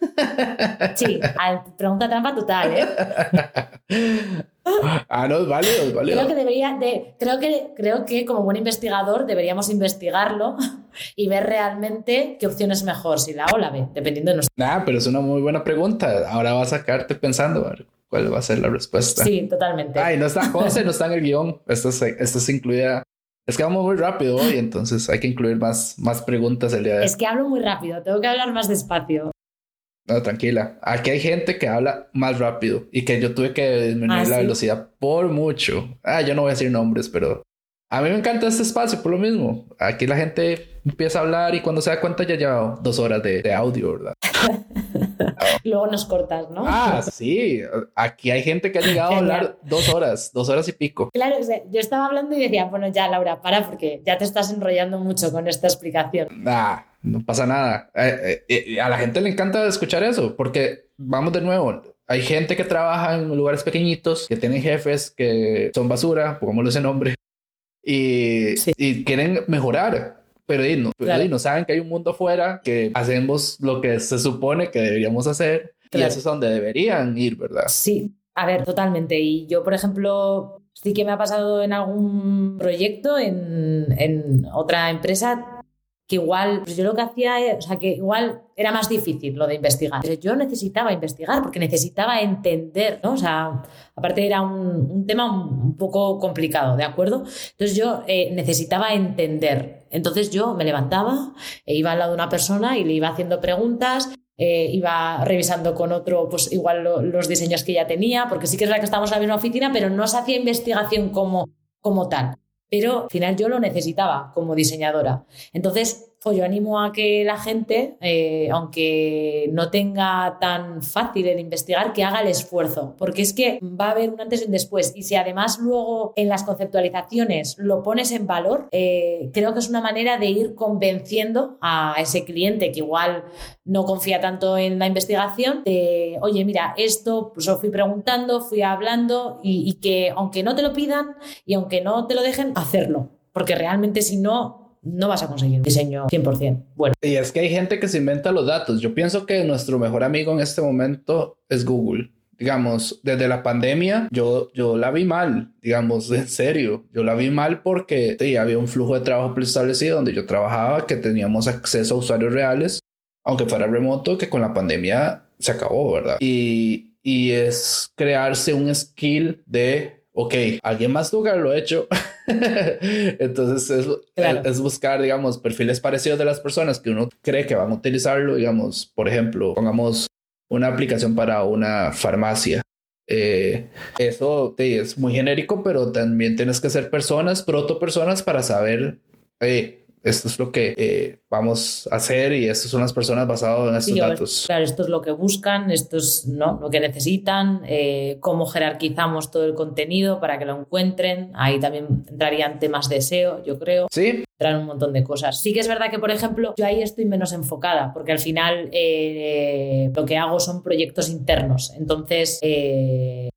S3: Sí, pregunta trampa total, ¿eh?
S2: Ah, no, es válido, es válido.
S3: Creo que debería de, creo que, creo que como buen investigador deberíamos investigarlo y ver realmente qué opción es mejor, si la A o la B, dependiendo de nuestro.
S2: Nah, pero es una muy buena pregunta. Ahora vas a sacarte pensando cuál va a ser la respuesta.
S3: Sí, totalmente.
S2: Ay, no está José, no está en el guion. Esto es, esto es incluida. Es que vamos muy rápido hoy, entonces hay que incluir más, más preguntas el día de hoy.
S3: Es que hablo muy rápido, tengo que hablar más despacio.
S2: No, tranquila. Aquí hay gente que habla más rápido y que yo tuve que disminuir
S3: ¿Ah,
S2: la
S3: sí?
S2: velocidad por mucho. Ah, yo no voy a decir nombres, pero a mí me encanta este espacio por lo mismo. Aquí la gente empieza a hablar y cuando se da cuenta ya lleva dos horas de, de audio, ¿verdad?
S3: Luego nos cortas, ¿no?
S2: Ah, sí. Aquí hay gente que ha llegado a hablar dos horas, dos horas y pico.
S3: Claro, o sea, yo estaba hablando y decía, bueno, ya Laura, para porque ya te estás enrollando mucho con esta explicación.
S2: Nah, no pasa nada. Eh, eh, eh, a la gente le encanta escuchar eso porque vamos de nuevo. Hay gente que trabaja en lugares pequeñitos, que tienen jefes que son basura, pongámosle ese nombre, y,
S3: Sí.
S2: y quieren mejorar. Pero y no, pero
S3: Claro.
S2: y no saben que hay un mundo afuera, que hacemos lo que se supone que deberíamos hacer y eso es donde deberían ir, ¿verdad?
S3: Sí, a ver, totalmente. Y yo, por ejemplo, sí que me ha pasado en algún proyecto, en, en otra empresa, que igual, pues yo lo que hacía, eh, o sea, que igual era más difícil lo de investigar. Yo necesitaba investigar porque necesitaba entender, ¿no? O sea, aparte era un, tema un, poco complicado, ¿de acuerdo? Entonces yo eh, necesitaba entender. Entonces yo me levantaba e iba al lado de una persona y le iba haciendo preguntas eh, iba revisando con otro, pues igual lo- los diseños que ya tenía, porque sí que es verdad que estamos en la misma oficina, pero no se hacía investigación como, como tal. Pero al final yo lo necesitaba como diseñadora. Entonces, pues yo animo a que la gente, eh, aunque no tenga tan fácil el investigar, que haga el esfuerzo, porque es que va a haber un antes y un después. Y si además luego en las conceptualizaciones lo pones en valor, eh, creo que es una manera de ir convenciendo a ese cliente que igual no confía tanto en la investigación, de, oye, mira, esto pues lo fui preguntando, fui hablando y, y que aunque no te lo pidan y aunque no te lo dejen, hacerlo. Porque realmente si no, no vas a conseguir un diseño 100%. Bueno,
S2: Y es que hay gente que se inventa los datos. Yo pienso que nuestro mejor amigo en este momento es Google. Digamos, desde la pandemia, yo, yo la vi mal, digamos, en serio. Yo la vi mal porque sí, había un flujo de trabajo preestablecido donde yo trabajaba, que teníamos acceso a usuarios reales, aunque fuera remoto, que con la pandemia se acabó, ¿verdad? Y, y es crearse un skill de, ok, alguien más tuvo que haberlo hecho. Entonces es,
S3: Claro.
S2: es buscar, digamos, perfiles parecidos de las personas que uno cree que van a utilizarlo. Digamos, por ejemplo, pongamos una aplicación para una farmacia. Eh, eso sí, es muy genérico, pero también tienes que ser personas, proto personas para saber, eh, esto es lo que eh, vamos a hacer y estas son las personas basadas en estos
S3: Sí,
S2: datos.
S3: Claro, esto es lo que buscan, esto es ¿no? lo que necesitan, eh, cómo jerarquizamos todo el contenido para que lo encuentren. Ahí también entrarían temas de SEO, yo creo.
S2: Sí,
S3: Traen un montón de cosas. Sí que es verdad que, por ejemplo, yo ahí estoy menos enfocada, porque al final eh, lo que hago son proyectos internos. Entonces,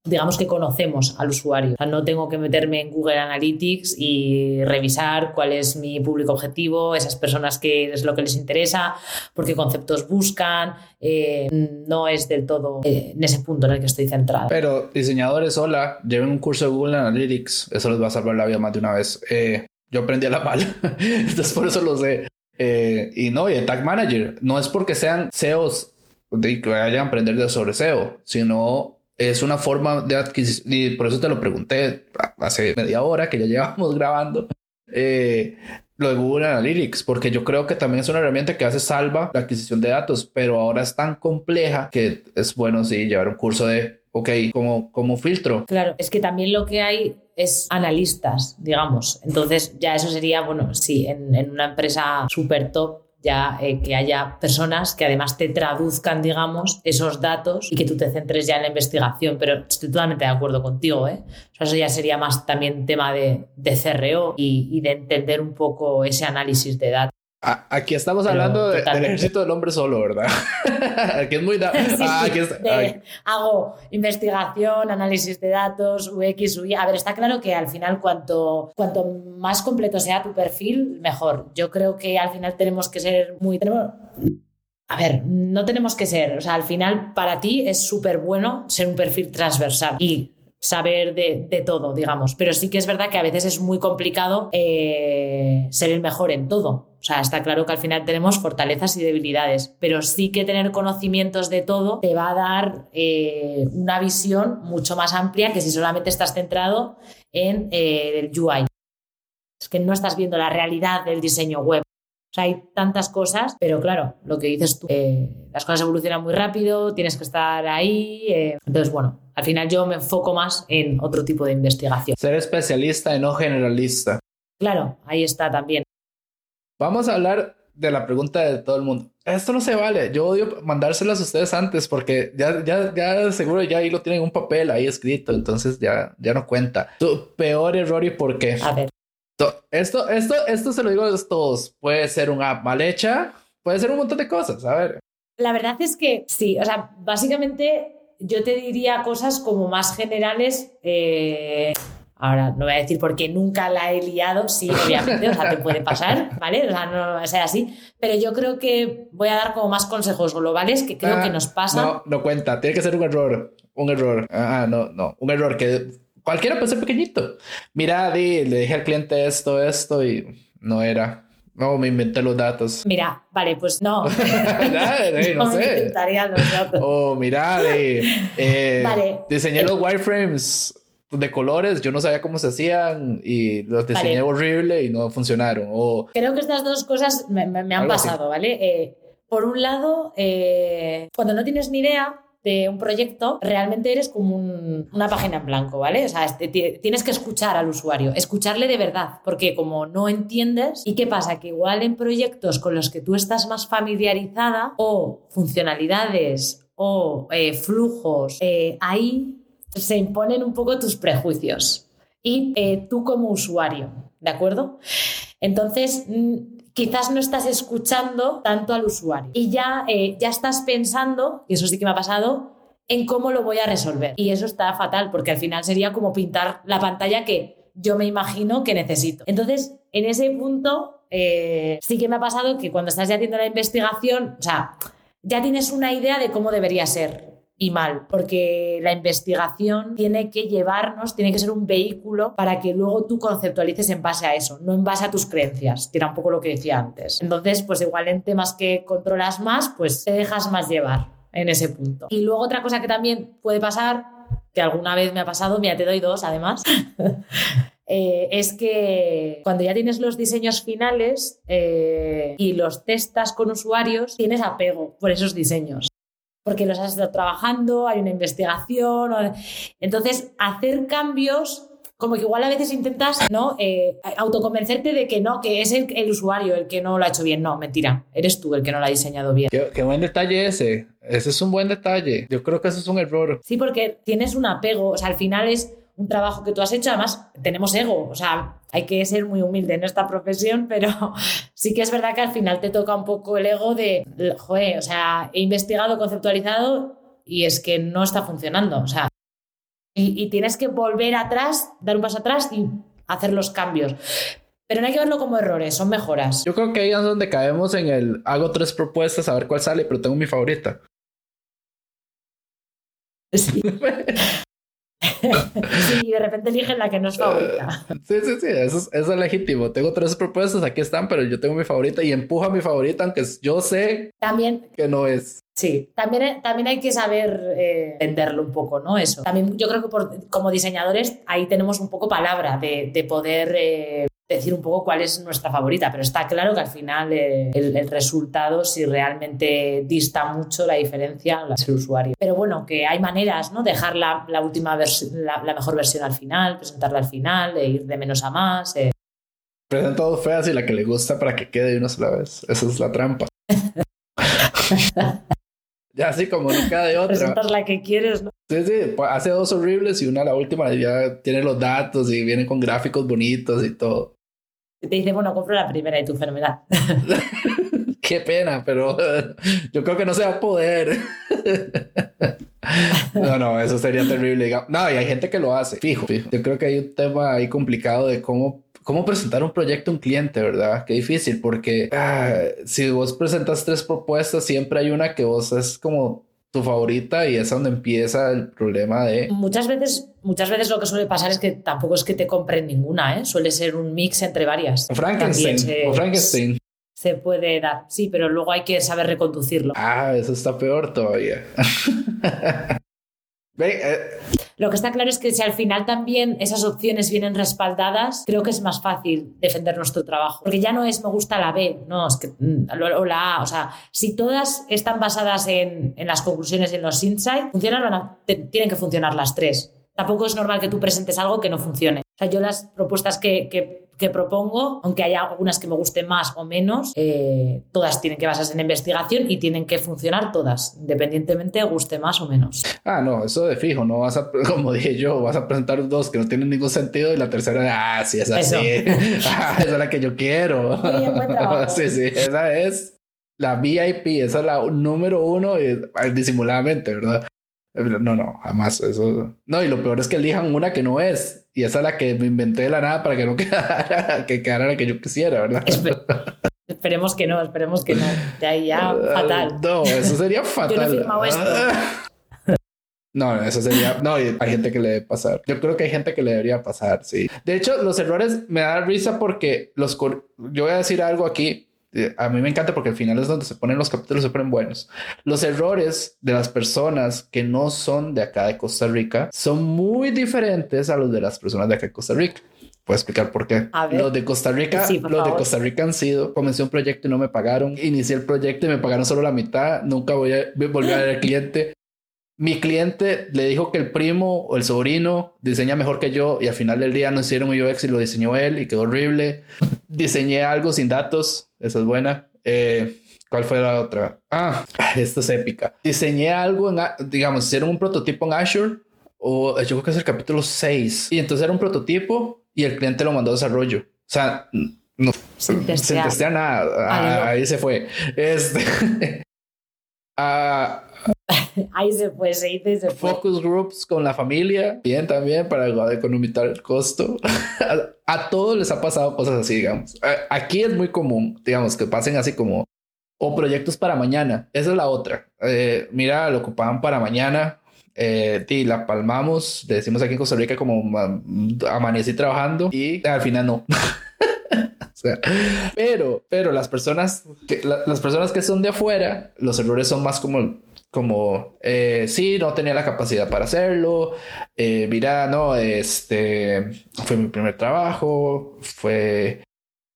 S3: digamos que conocemos al usuario. O sea, no tengo que meterme en Google Analytics y revisar cuál es mi público objetivo, esas personas que es lo que les interesa, por qué conceptos buscan. Eh, no es del todo eh, en ese punto en el que estoy centrada.
S2: Pero diseñadores, hola, lleven un curso de Google Analytics. Eso les va a salvar la vida más de una vez. Eh, yo aprendí a la mala, entonces por eso lo sé. Eh, y no, y el Tag Manager no es porque sean SEOs de que vayan a aprender de sobre SEO, sino es una forma de adquisición. Y por eso te lo pregunté hace media hora que ya llevamos grabando. Eh, lo de Google Analytics, porque yo creo que también es una herramienta que hace salva la adquisición de datos, pero ahora es tan compleja que es bueno sí llevar un curso de, ok, como, como filtro.
S3: Claro, es que también lo que hay es analistas, digamos. Entonces ya eso sería, bueno, sí, en, en una empresa súper top ya eh, que haya personas que además te traduzcan, digamos, esos datos y que tú te centres ya en la investigación. Pero estoy totalmente de acuerdo contigo, ¿eh? Eso ya sería más también tema de, de CRO y de entender un poco ese análisis de datos.
S2: A- Aquí estamos hablando de- del ejército del hombre solo, ¿verdad? aquí es muy... da-
S3: Sí,
S2: Ah,
S3: sí,
S2: aquí es-
S3: de- hago investigación, análisis de datos, UX, UI. A ver, está claro que al final cuanto, cuanto más completo sea tu perfil, mejor. Yo creo que al final tenemos que ser muy... Tenemos, a ver, no tenemos que ser, o sea, al final para ti es súper bueno ser un perfil transversal y saber de, todo, digamos. Pero sí que es verdad que a veces es muy complicado eh, ser el mejor en todo. O sea, está claro que al final tenemos fortalezas y debilidades, pero sí que tener conocimientos de todo te va a dar eh, una visión mucho más amplia que si solamente estás centrado en eh, el UI. Es que no estás viendo la realidad del diseño web hay tantas cosas, pero claro, lo que dices tú, eh, las cosas evolucionan muy rápido, tienes que estar ahí. Entonces, bueno, al final yo me enfoco más en otro tipo de investigación.
S2: Ser especialista y no generalista.
S3: Claro, ahí está también.
S2: Vamos a hablar de la pregunta de todo el mundo. Esto no se vale. Yo odio mandárselas a ustedes antes porque ya, ya, ya seguro ya ahí lo tienen un papel ahí escrito. Entonces ya, ya no cuenta. Tu peor error y por qué.
S3: A ver.
S2: Esto, esto, esto se lo digo a todos. Puede ser una app mal hecha, puede ser un montón de cosas. A ver.
S3: La verdad es que sí, o sea, básicamente yo te diría cosas como más generales. Eh, ahora no voy a decir porque nunca la he liado, sí, obviamente, o sea, te puede pasar, ¿vale? O sea, no va a ser así, pero yo creo que voy a dar como más consejos globales que creo que ah, nos pasan.
S2: No, no cuenta, tiene que ser un error, un error. Ah, no, no, un error que cualquiera puede ser pequeñito. Mira, le dije al cliente esto, esto y no era. No, me inventé los datos.
S3: Mira, vale, pues no. no,
S2: sé. Oh, mira, eh, vale. diseñé los wireframes de colores, yo no sabía cómo se hacían y los diseñé horrible y no funcionaron.
S3: Creo que estas dos cosas me, han pasado, ¿vale? Eh, por un lado, eh, cuando no tienes ni idea, de un proyecto, realmente eres como una página en blanco, ¿vale? O sea, tienes que escuchar al usuario, escucharle de verdad, porque como no entiendes, ¿y qué pasa? Que igual en proyectos con los que tú estás más familiarizada o funcionalidades o eh, flujos, ahí se imponen un poco tus prejuicios y eh, tú como usuario, ¿de acuerdo? Entonces, mm, quizás no estás escuchando tanto al usuario y ya, eh, ya estás pensando, y eso sí que me ha pasado, en cómo lo voy a resolver. Y eso está fatal porque al final sería como pintar la pantalla que yo me imagino que necesito. Entonces, en ese punto, eh, sí que me ha pasado que cuando estás ya haciendo la investigación, o sea, ya tienes una idea de cómo debería ser y mal, porque la investigación tiene que llevarnos, tiene que ser un vehículo para que luego tú conceptualices en base a eso, no en base a tus creencias, que era un poco lo que decía antes. Entonces, pues igual en temas que controlas más, pues te dejas más llevar en ese punto. Y luego otra cosa que también puede pasar, que alguna vez me ha pasado, mira, te doy dos además. Eh, es que cuando ya tienes los diseños finales eh, y los testas con usuarios, tienes apego por esos diseños porque los has estado trabajando, hay una investigación. Entonces, hacer cambios como que igual a veces intentas no eh, autoconvencerte de que no, que es el, usuario el que no lo ha hecho bien. No, mentira, eres tú el que no lo ha diseñado bien.
S2: Qué, buen detalle ese. Ese es un buen detalle. Yo creo que eso es un error.
S3: Sí, porque tienes un apego. O sea, al final es un trabajo que tú has hecho. Además, tenemos ego. O sea, hay que ser muy humilde en esta profesión, pero sí que es verdad que al final te toca un poco el ego de, joder, o sea, he investigado, conceptualizado y es que no está funcionando. O sea, y, tienes que volver atrás, dar un paso atrás y hacer los cambios. Pero no hay que verlo como errores, son mejoras.
S2: Yo creo que ahí es donde caemos en el hago tres propuestas a ver cuál sale, pero tengo mi favorita.
S3: Sí. sí, de repente eligen la que no es favorita.
S2: Sí, sí, sí, eso es, legítimo. Tengo tres propuestas, aquí están, pero yo tengo mi favorita y empujo a mi favorita, aunque yo sé
S3: también,
S2: que no es.
S3: Sí, también, también hay que saber eh, entenderlo un poco, ¿no? Eso. También yo creo que por, como diseñadores ahí tenemos un poco palabra de, de poder eh, decir un poco cuál es nuestra favorita, pero está claro que al final eh, el, resultado, si realmente dista mucho la diferencia, es el usuario. Pero bueno, que hay maneras, ¿no? Dejar la, última la, la, mejor versión al final, presentarla al final, e ir de menos a más. Eh.
S2: Presenta dos feas y la que le gusta para que quede de una sola vez. Esa es la trampa. ya así como nunca de otra.
S3: Presentas la que quieres, ¿no?
S2: Sí, sí, pues hace dos horribles y una la última ya tiene los datos y viene con gráficos bonitos y todo
S3: te dice, bueno, compro la primera y tu fenomenal.
S2: Qué pena, pero yo creo que no se va a poder. no, no, eso sería terrible. No, y hay gente que lo hace, fijo, Yo creo que hay un tema ahí complicado de cómo, cómo presentar un proyecto a un cliente, ¿verdad? Qué difícil, porque ah, si vos presentas tres propuestas, siempre hay una que vos es como tu favorita y es donde empieza el problema de...
S3: Muchas veces, muchas veces lo que suele pasar es que tampoco es que te compren ninguna, ¿eh? Suele ser un mix entre varias.
S2: O Frankenstein. o Frankenstein.
S3: Se puede dar, sí, pero luego hay que saber reconducirlo.
S2: Ah, eso está peor todavía.
S3: Eh, lo que está claro es que si al final también esas opciones vienen respaldadas, creo que es más fácil defender nuestro trabajo. Porque ya no es me gusta la B, no, es que mm, o la A. O sea, si todas están basadas en, las conclusiones y en los insights, funcionan, tienen que funcionar las tres. Tampoco es normal que tú presentes algo que no funcione. O sea, yo las propuestas que, propongo, aunque haya algunas que me gusten más o menos, eh, todas tienen que basarse en investigación y tienen que funcionar todas, independientemente guste más o menos.
S2: Ah, no, eso de fijo, no vas a, como dije yo, vas a presentar dos que no tienen ningún sentido y la tercera, ah, sí, es así. ah, esa es la que yo quiero. sí, sí, esa es la VIP, esa es la número uno y, disimuladamente, ¿verdad? No, no, jamás. Eso. No, y lo peor es que elijan una que no es. Y esa es la que me inventé de la nada para que no quedara, que quedara la que yo quisiera, ¿verdad?
S3: esperemos que no, esperemos que no. De ahí ya, fatal.
S2: No, eso sería fatal. yo no he firmado esto. No, eso sería. No, hay gente que le debe pasar. Yo creo que hay gente que le debería pasar, sí. De hecho, los errores me da risa porque los. Yo voy a decir algo aquí a mí me encanta porque al final es donde se ponen los capítulos, se ponen buenos. Los errores de las personas que no son de acá de Costa Rica son muy diferentes a los de las personas de acá de Costa Rica. Puedo explicar por qué. Los de Costa Rica, los de Costa Rica han sido, comencé un proyecto y no me pagaron. Inicié el proyecto y me pagaron solo la mitad. Nunca voy a volver a ver al cliente. Mi cliente le dijo que el primo o el sobrino diseña mejor que yo y al final del día no hicieron un UX y lo diseñó él y quedó horrible. Diseñé algo sin datos, esa es buena. Eh, ¿Cuál fue la otra? Ah, esta es épica. Diseñé algo, en, digamos, hicieron un prototipo en Azure o yo creo que es el capítulo 6 y entonces era un prototipo y el cliente lo mandó a desarrollo. O sea, no, sin testear, nada. Ah, ahí se fue. Este. ah,
S3: Ahí se fue, se dice, se
S2: fue. Focus groups con la familia, bien también para economizar el costo. a, todos les ha pasado cosas así, digamos. Aquí es muy común, digamos, que pasen así como o proyectos para mañana. Esa es la otra. Eh, mira, lo ocupaban para mañana. Eh, y la palmamos, decimos aquí en Costa Rica como amanecí trabajando y al final no. pero, pero las personas, que, las personas que son de afuera, los errores son más como como, eh, sí, no tenía la capacidad para hacerlo, eh, mira, no, este, fue mi primer trabajo, fue,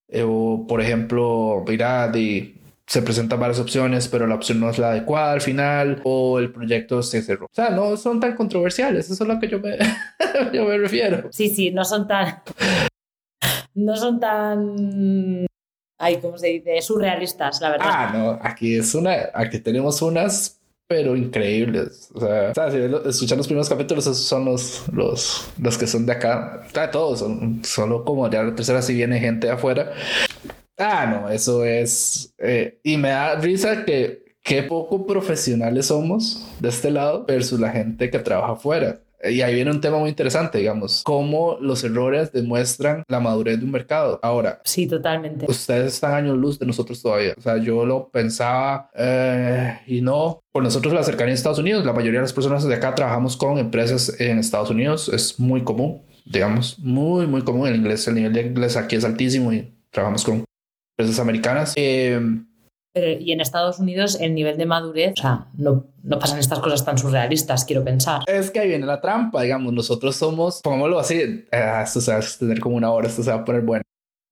S2: eh, por ejemplo, mira, se presentan varias opciones, pero la opción no es la adecuada al final, o el proyecto se cerró. O sea, no son tan controversiales, eso es lo que yo me, yo me refiero.
S3: Sí, sí, no son tan... No son tan ay, ¿cómo se dice? Surrealistas, la verdad.
S2: Ah, no, aquí es una, aquí tenemos unas pero increíbles. O sea, si escuchan los primeros capítulos, esos son los, los, los que son de acá. Todos son solo como ya la tercera, si viene gente afuera. Ah, no, eso es. Eh, y me da risa que qué poco profesionales somos de este lado versus la gente que trabaja afuera. Y ahí viene un tema muy interesante, digamos, cómo los errores demuestran la madurez de un mercado. Ahora,
S3: sí, totalmente.
S2: Ustedes están años luz de nosotros todavía. O sea, yo lo pensaba eh, y no. Por nosotros la cercanía a Estados Unidos, la mayoría de las personas de acá trabajamos con empresas en Estados Unidos, es muy común, digamos, muy, muy común. El inglés, el nivel de inglés aquí es altísimo y trabajamos con empresas americanas. Eh,
S3: y en Estados Unidos el nivel de madurez, o sea, no, no pasan estas cosas tan surrealistas, quiero pensar.
S2: Es que ahí viene la trampa, digamos, nosotros somos, pongámoslo así, eh, esto se va a tener como una hora, esto se va a poner bueno.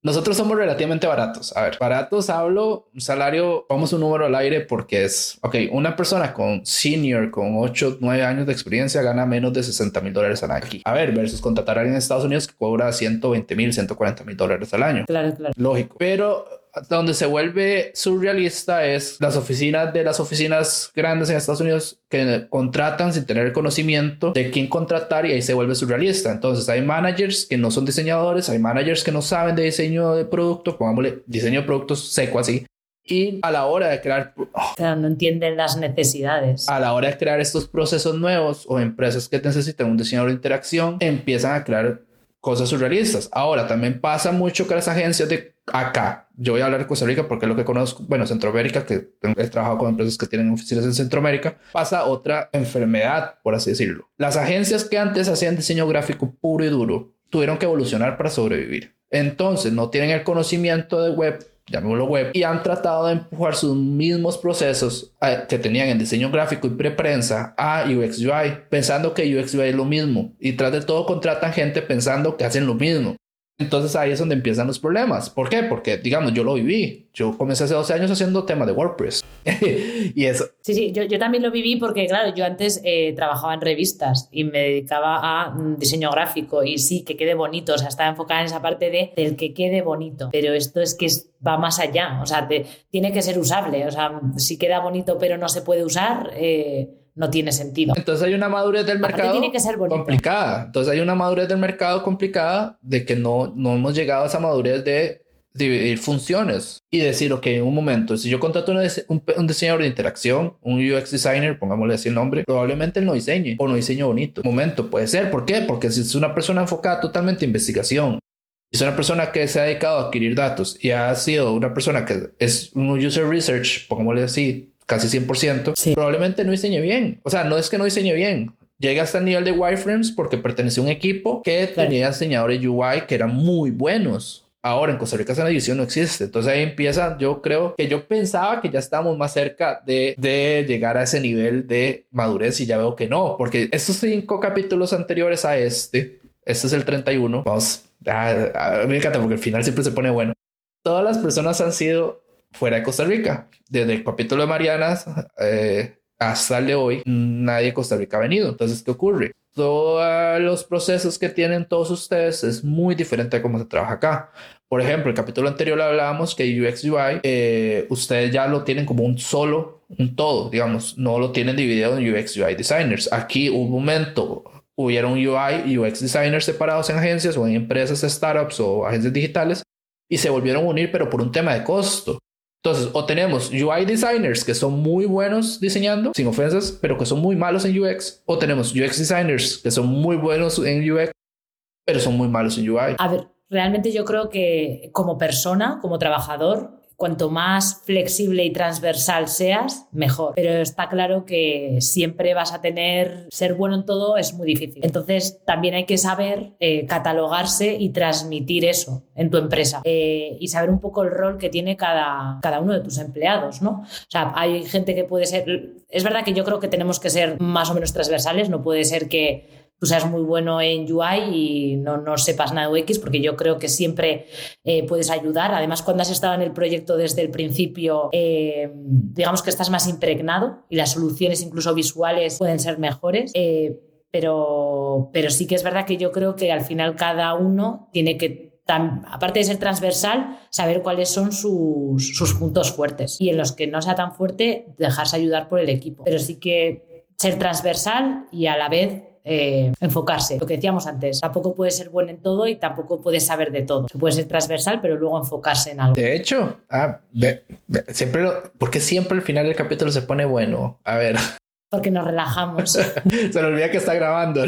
S2: Nosotros somos relativamente baratos. A ver, baratos hablo, un salario, vamos un número al aire porque es, ok, una persona con senior, con 8, 9 años de experiencia gana menos de 60 mil dólares al año. Aquí. A ver, versus contratar a alguien en Estados Unidos que cobra 120 mil, 140 mil dólares al año.
S3: Claro, claro.
S2: Lógico. Pero donde se vuelve surrealista es las oficinas de las oficinas grandes en Estados Unidos que contratan sin tener conocimiento de quién contratar y ahí se vuelve surrealista. Entonces hay managers que no son diseñadores, hay managers que no saben de diseño de producto, pongámosle diseño de productos seco así. Y a la hora de crear...
S3: Pero no entienden las necesidades.
S2: A la hora de crear estos procesos nuevos o empresas que necesitan un diseñador de interacción, empiezan a crear cosas surrealistas. Ahora, también pasa mucho que las agencias de acá, yo voy a hablar de Costa Rica porque es lo que conozco, bueno, Centroamérica, que he trabajado con empresas que tienen oficinas en Centroamérica, pasa otra enfermedad, por así decirlo. Las agencias que antes hacían diseño gráfico puro y duro, tuvieron que evolucionar para sobrevivir. Entonces, no tienen el conocimiento de web llamémoslo web, y han tratado de empujar sus mismos procesos eh, que tenían en diseño gráfico y preprensa a UX UI, pensando que UX UI es lo mismo. Y tras de todo contratan gente pensando que hacen lo mismo. Entonces ahí es donde empiezan los problemas. ¿Por qué? Porque, digamos, yo lo viví. Yo comencé hace 12 años haciendo tema de WordPress. y eso.
S3: Sí, sí, yo, yo, también lo viví porque, claro, yo antes eh, trabajaba en revistas y me dedicaba a mm, diseño gráfico y sí, que quede bonito. O sea, estaba enfocada en esa parte de del que quede bonito. Pero esto es que va más allá. O sea, tiene que ser usable. O sea, si queda bonito pero no se puede usar, eh, no tiene sentido.
S2: Entonces hay una madurez del mercado
S3: tiene que ser
S2: complicada. Entonces hay una madurez del mercado complicada de que no, no hemos llegado a esa madurez de dividir funciones y decir, ok, en un momento, si yo contrato un, diseñador de interacción, un UX designer, pongámosle así el nombre, probablemente él no diseñe o no diseñe bonito. Un momento, puede ser. ¿Por qué? Porque si es una persona enfocada totalmente en investigación, es una persona que se ha dedicado a adquirir datos y ha sido una persona que es un user research, pongámosle así, casi 100%, probablemente no diseñe bien. O sea, no es que no diseñe bien. Llega hasta el nivel de wireframes porque pertenece a un equipo que tenía diseñadores UI que eran muy buenos. Ahora en Costa Rica esa división no existe. Entonces ahí empieza, yo creo que yo pensaba que ya estábamos más cerca de, de llegar a ese nivel de madurez y ya veo que no, porque estos cinco capítulos anteriores a este, este es el 31, vamos, a, me encanta porque el final siempre se pone bueno. Todas las personas han sido fuera de Costa Rica. Desde el capítulo de Marianas eh, hasta el de hoy, nadie de Costa Rica ha venido. Entonces, ¿qué ocurre? Todos los procesos que tienen todos ustedes es muy diferente a cómo se trabaja acá. Por ejemplo, el capítulo anterior hablábamos que UX UI, eh, ustedes ya lo tienen como un solo, un todo, digamos, no lo tienen dividido en UX UI designers. Aquí un momento hubieron UI y UX designers separados en agencias o en empresas, startups o agencias digitales y se volvieron a unir, pero por un tema de costo. Entonces, o tenemos UI designers que son muy buenos diseñando, sin ofensas, pero que son muy malos en UX, o tenemos UX designers que son muy buenos en UX, pero son muy malos en UI.
S3: A ver, realmente yo creo que como persona, como trabajador, cuanto más flexible y transversal seas, mejor. Pero está claro que siempre vas a tener, ser bueno en todo es muy difícil. Entonces también hay que saber eh, catalogarse y transmitir eso en tu empresa eh, y saber un poco el rol que tiene cada, cada uno de tus empleados, ¿no? O sea, hay gente que puede ser, es verdad que yo creo que tenemos que ser más o menos transversales, no puede ser que tú seas muy bueno en UI y no, no sepas nada de UX, porque yo creo que siempre eh, puedes ayudar. Además, cuando has estado en el proyecto desde el principio, eh, digamos que estás más impregnado y las soluciones incluso visuales pueden ser mejores. Eh, pero, pero sí que es verdad que yo creo que al final cada uno tiene que aparte de ser transversal, saber cuáles son sus, sus, puntos fuertes y en los que no sea tan fuerte, dejarse ayudar por el equipo. Pero sí que ser transversal y a la vez eh, enfocarse. Lo que decíamos antes, tampoco puede ser bueno en todo y tampoco puede saber de todo. Puede ser transversal, pero luego enfocarse en algo.
S2: De hecho, ah, siempre porque siempre al final del capítulo se pone bueno. A ver.
S3: Porque nos relajamos.
S2: se le olvida que está grabando.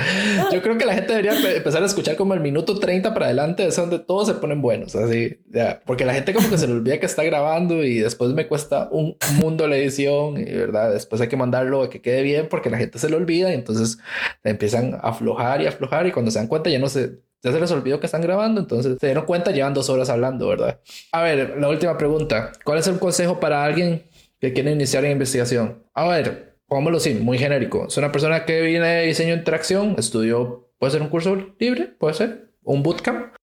S2: Yo creo que la gente debería empezar a escuchar como el minuto 30 para adelante, es donde todos se ponen buenos, así, ya. porque la gente como que se le olvida que está grabando y después me cuesta un mundo la edición y verdad, después hay que mandarlo a que quede bien porque la gente se le olvida y entonces empiezan a aflojar y aflojar y cuando se dan cuenta ya no se, ya se les olvidó que están grabando, entonces se dieron cuenta, llevan dos horas hablando, ¿verdad? A ver, la última pregunta, ¿cuál es el consejo para alguien que quiere iniciar en investigación? A ver, pongámoslo así, muy genérico. Es una persona que viene de diseño de interacción, estudió, puede ser un curso libre, puede ser, un bootcamp,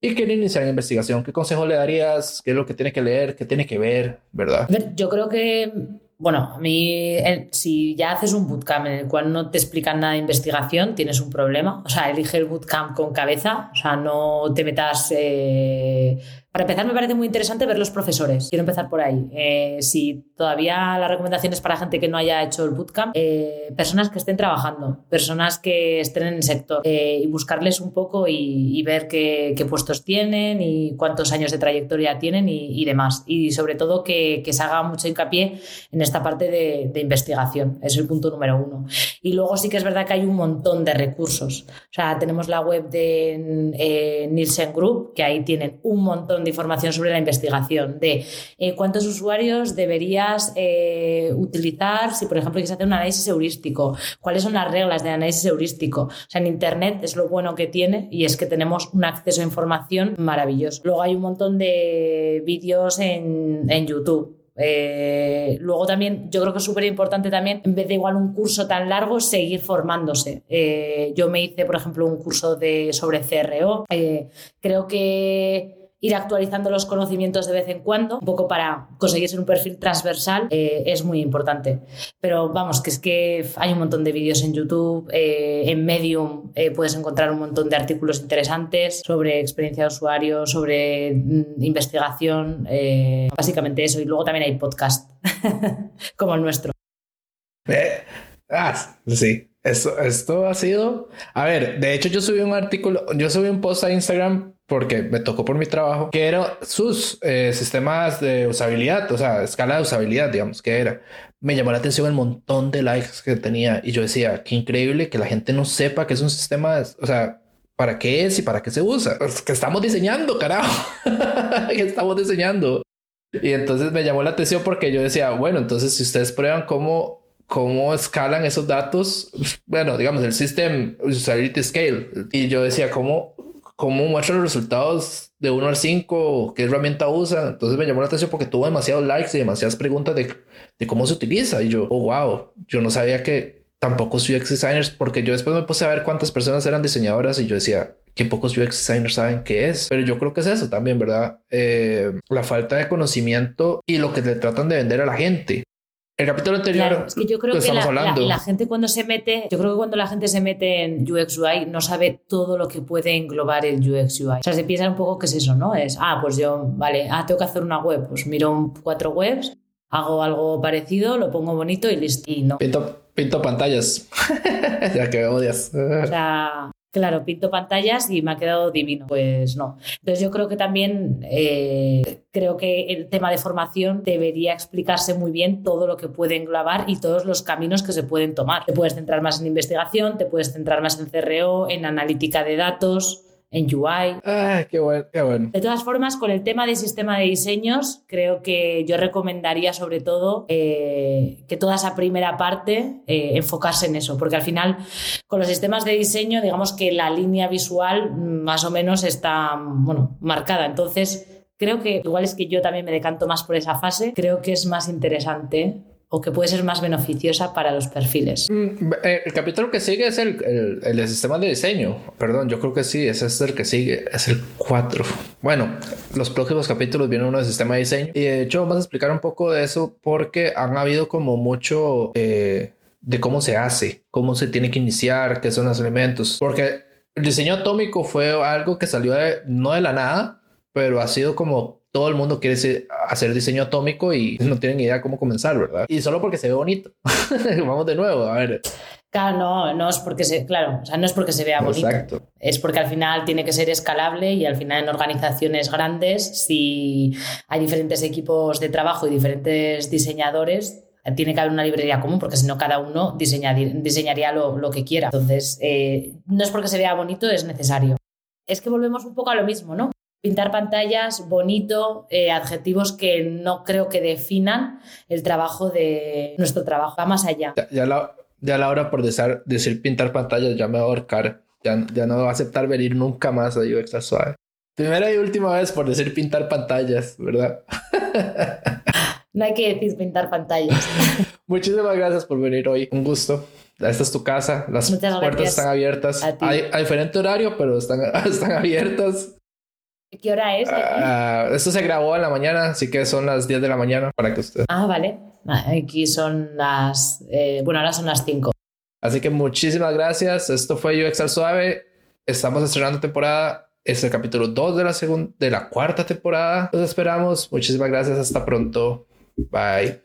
S2: y quiere iniciar en investigación. ¿Qué consejo le darías? ¿Qué es lo que tiene que leer? ¿Qué tiene que ver? ¿Verdad?
S3: yo creo que, bueno, a mí, si ya haces un bootcamp en el cual no te explican nada de investigación, tienes un problema. O sea, elige el bootcamp con cabeza, o sea, no te metas... Eh, Para empezar, me parece muy interesante ver los profesores. Quiero empezar por ahí. Eh, si todavía la recomendación es para gente que no haya hecho el bootcamp, eh, personas que estén trabajando, personas que estén en el sector eh, y buscarles un poco y, ver qué, puestos tienen y cuántos años de trayectoria tienen y, demás. Y sobre todo que, se haga mucho hincapié en esta parte de, de, investigación. Es el punto número uno. Y luego sí que es verdad que hay un montón de recursos. O sea, tenemos la web de Nielsen Group, que ahí tienen un montón de información sobre la investigación, de eh, cuántos usuarios deberías eh, utilizar si, por ejemplo, quieres hacer un análisis heurístico, cuáles son las reglas de análisis heurístico. O sea, en Internet es lo bueno que tiene y es que tenemos un acceso a información maravilloso. Luego hay un montón de vídeos en, YouTube. Eh, luego también, yo creo que es súper importante también, en vez de igual un curso tan largo, seguir formándose. yo me hice, por ejemplo, un curso de, sobre CRO. creo que ir actualizando los conocimientos de vez en cuando, un poco para conseguir ser un perfil transversal, eh, es muy importante. Pero vamos, que es que hay un montón de vídeos en YouTube, eh, en Medium eh, puedes encontrar un montón de artículos interesantes sobre experiencia de usuario, sobre mm, investigación, básicamente eso. Y luego también hay podcast, como el nuestro.
S2: ah, sí. Esto, esto ha sido. A ver, de hecho, yo subí un artículo, yo subí un post a Instagram porque me tocó por mi trabajo, que eran sus eh, sistemas de usabilidad, o sea, escala de usabilidad, digamos, que era. Me llamó la atención el montón de likes que tenía y yo decía, qué increíble que la gente no sepa que es un sistema, o sea, para qué es y para qué se usa. Que estamos diseñando, carajo. que estamos diseñando. Y entonces me llamó la atención porque yo decía, bueno, entonces si ustedes prueban cómo, cómo escalan esos datos, bueno, digamos, el System Usability Scale. Y yo decía, ¿cómo, cómo muestra los resultados de 1 al 5, qué herramienta usa. Entonces me llamó la atención porque tuvo demasiados likes y demasiadas preguntas de, de cómo se utiliza. Y yo, oh, wow, yo no sabía que tampoco UX designers, porque yo después me puse a ver cuántas personas eran diseñadoras y yo decía, que pocos UX designers saben qué es. Pero yo creo que es eso también, ¿verdad? Eh, la falta de conocimiento y lo que le tratan de vender a la gente. El capítulo anterior.
S3: es que yo creo que la, gente cuando se mete, yo creo que cuando la gente se mete en UX UI no sabe todo lo que puede englobar el UX UI. O sea, se piensa un poco que es eso, ¿no? Es, ah, pues yo, vale, ah, tengo que hacer una web, pues miro cuatro webs, hago algo parecido, lo pongo bonito y listo. Y no.
S2: Pinto, pinto pantallas. ya que me odias.
S3: o sea, Claro, pinto pantallas y me ha quedado divino. Pues no. Entonces yo creo que también eh, creo que el tema de formación debería explicarse muy bien todo lo que puede englobar y todos los caminos que se pueden tomar. Te puedes centrar más en investigación, te puedes centrar más en CRO, en analítica de datos, en UI.
S2: Ah, qué bueno, qué bueno.
S3: De todas formas, con el tema del sistema de diseños, creo que yo recomendaría sobre todo eh, que toda esa primera parte eh, enfocarse en eso, porque al final con los sistemas de diseño, digamos que la línea visual más o menos está, bueno, marcada. Entonces, creo que igual es que yo también me decanto más por esa fase, creo que es más interesante o que puede ser más beneficiosa para los perfiles.
S2: Mm, eh, el capítulo que sigue es el, el, sistema de diseño. Perdón, yo creo que sí, ese es el que sigue, es el 4. Bueno, los próximos capítulos vienen uno de sistema de diseño y de hecho vamos a explicar un poco de eso porque han habido como mucho eh, de cómo se hace, cómo se tiene que iniciar, qué son los elementos, porque el diseño atómico fue algo que salió de, no de la nada, pero ha sido como todo el mundo quiere hacer diseño atómico y no tienen idea cómo comenzar, ¿verdad? Y solo porque se ve bonito. Vamos de nuevo, a ver.
S3: Claro, no, no es porque se, claro, o sea, no es porque se vea bonito. Exacto. Es porque al final tiene que ser escalable y al final en organizaciones grandes, si hay diferentes equipos de trabajo y diferentes diseñadores, tiene que haber una librería común, porque si no, cada uno diseñaría lo, lo que quiera. Entonces, eh, no es porque se vea bonito, es necesario. Es que volvemos un poco a lo mismo, ¿no? Pintar pantallas bonito, eh, adjetivos que no creo que definan el trabajo de nuestro trabajo, va más allá.
S2: Ya, la, ya la hora por decir, decir, pintar pantallas ya me va a ahorcar, ya, ya no va a aceptar venir nunca más a UX Suave. Primera y última vez por decir pintar pantallas, ¿verdad?
S3: no hay que decir pintar pantallas.
S2: Muchísimas gracias por venir hoy, un gusto. Esta es tu casa, las puertas están abiertas. Hay, hay, diferente horario, pero están, están abiertas.
S3: ¿Qué hora es?
S2: Uh, esto se grabó en la mañana, así que son las 10 de la mañana para que usted.
S3: Ah, vale. Aquí son las. Eh, bueno, ahora son las 5.
S2: Así que muchísimas gracias. Esto fue UX al Suave. Estamos estrenando temporada es el capítulo 2 de la segunda, de la cuarta temporada. Los esperamos. Muchísimas gracias. Hasta pronto. Bye.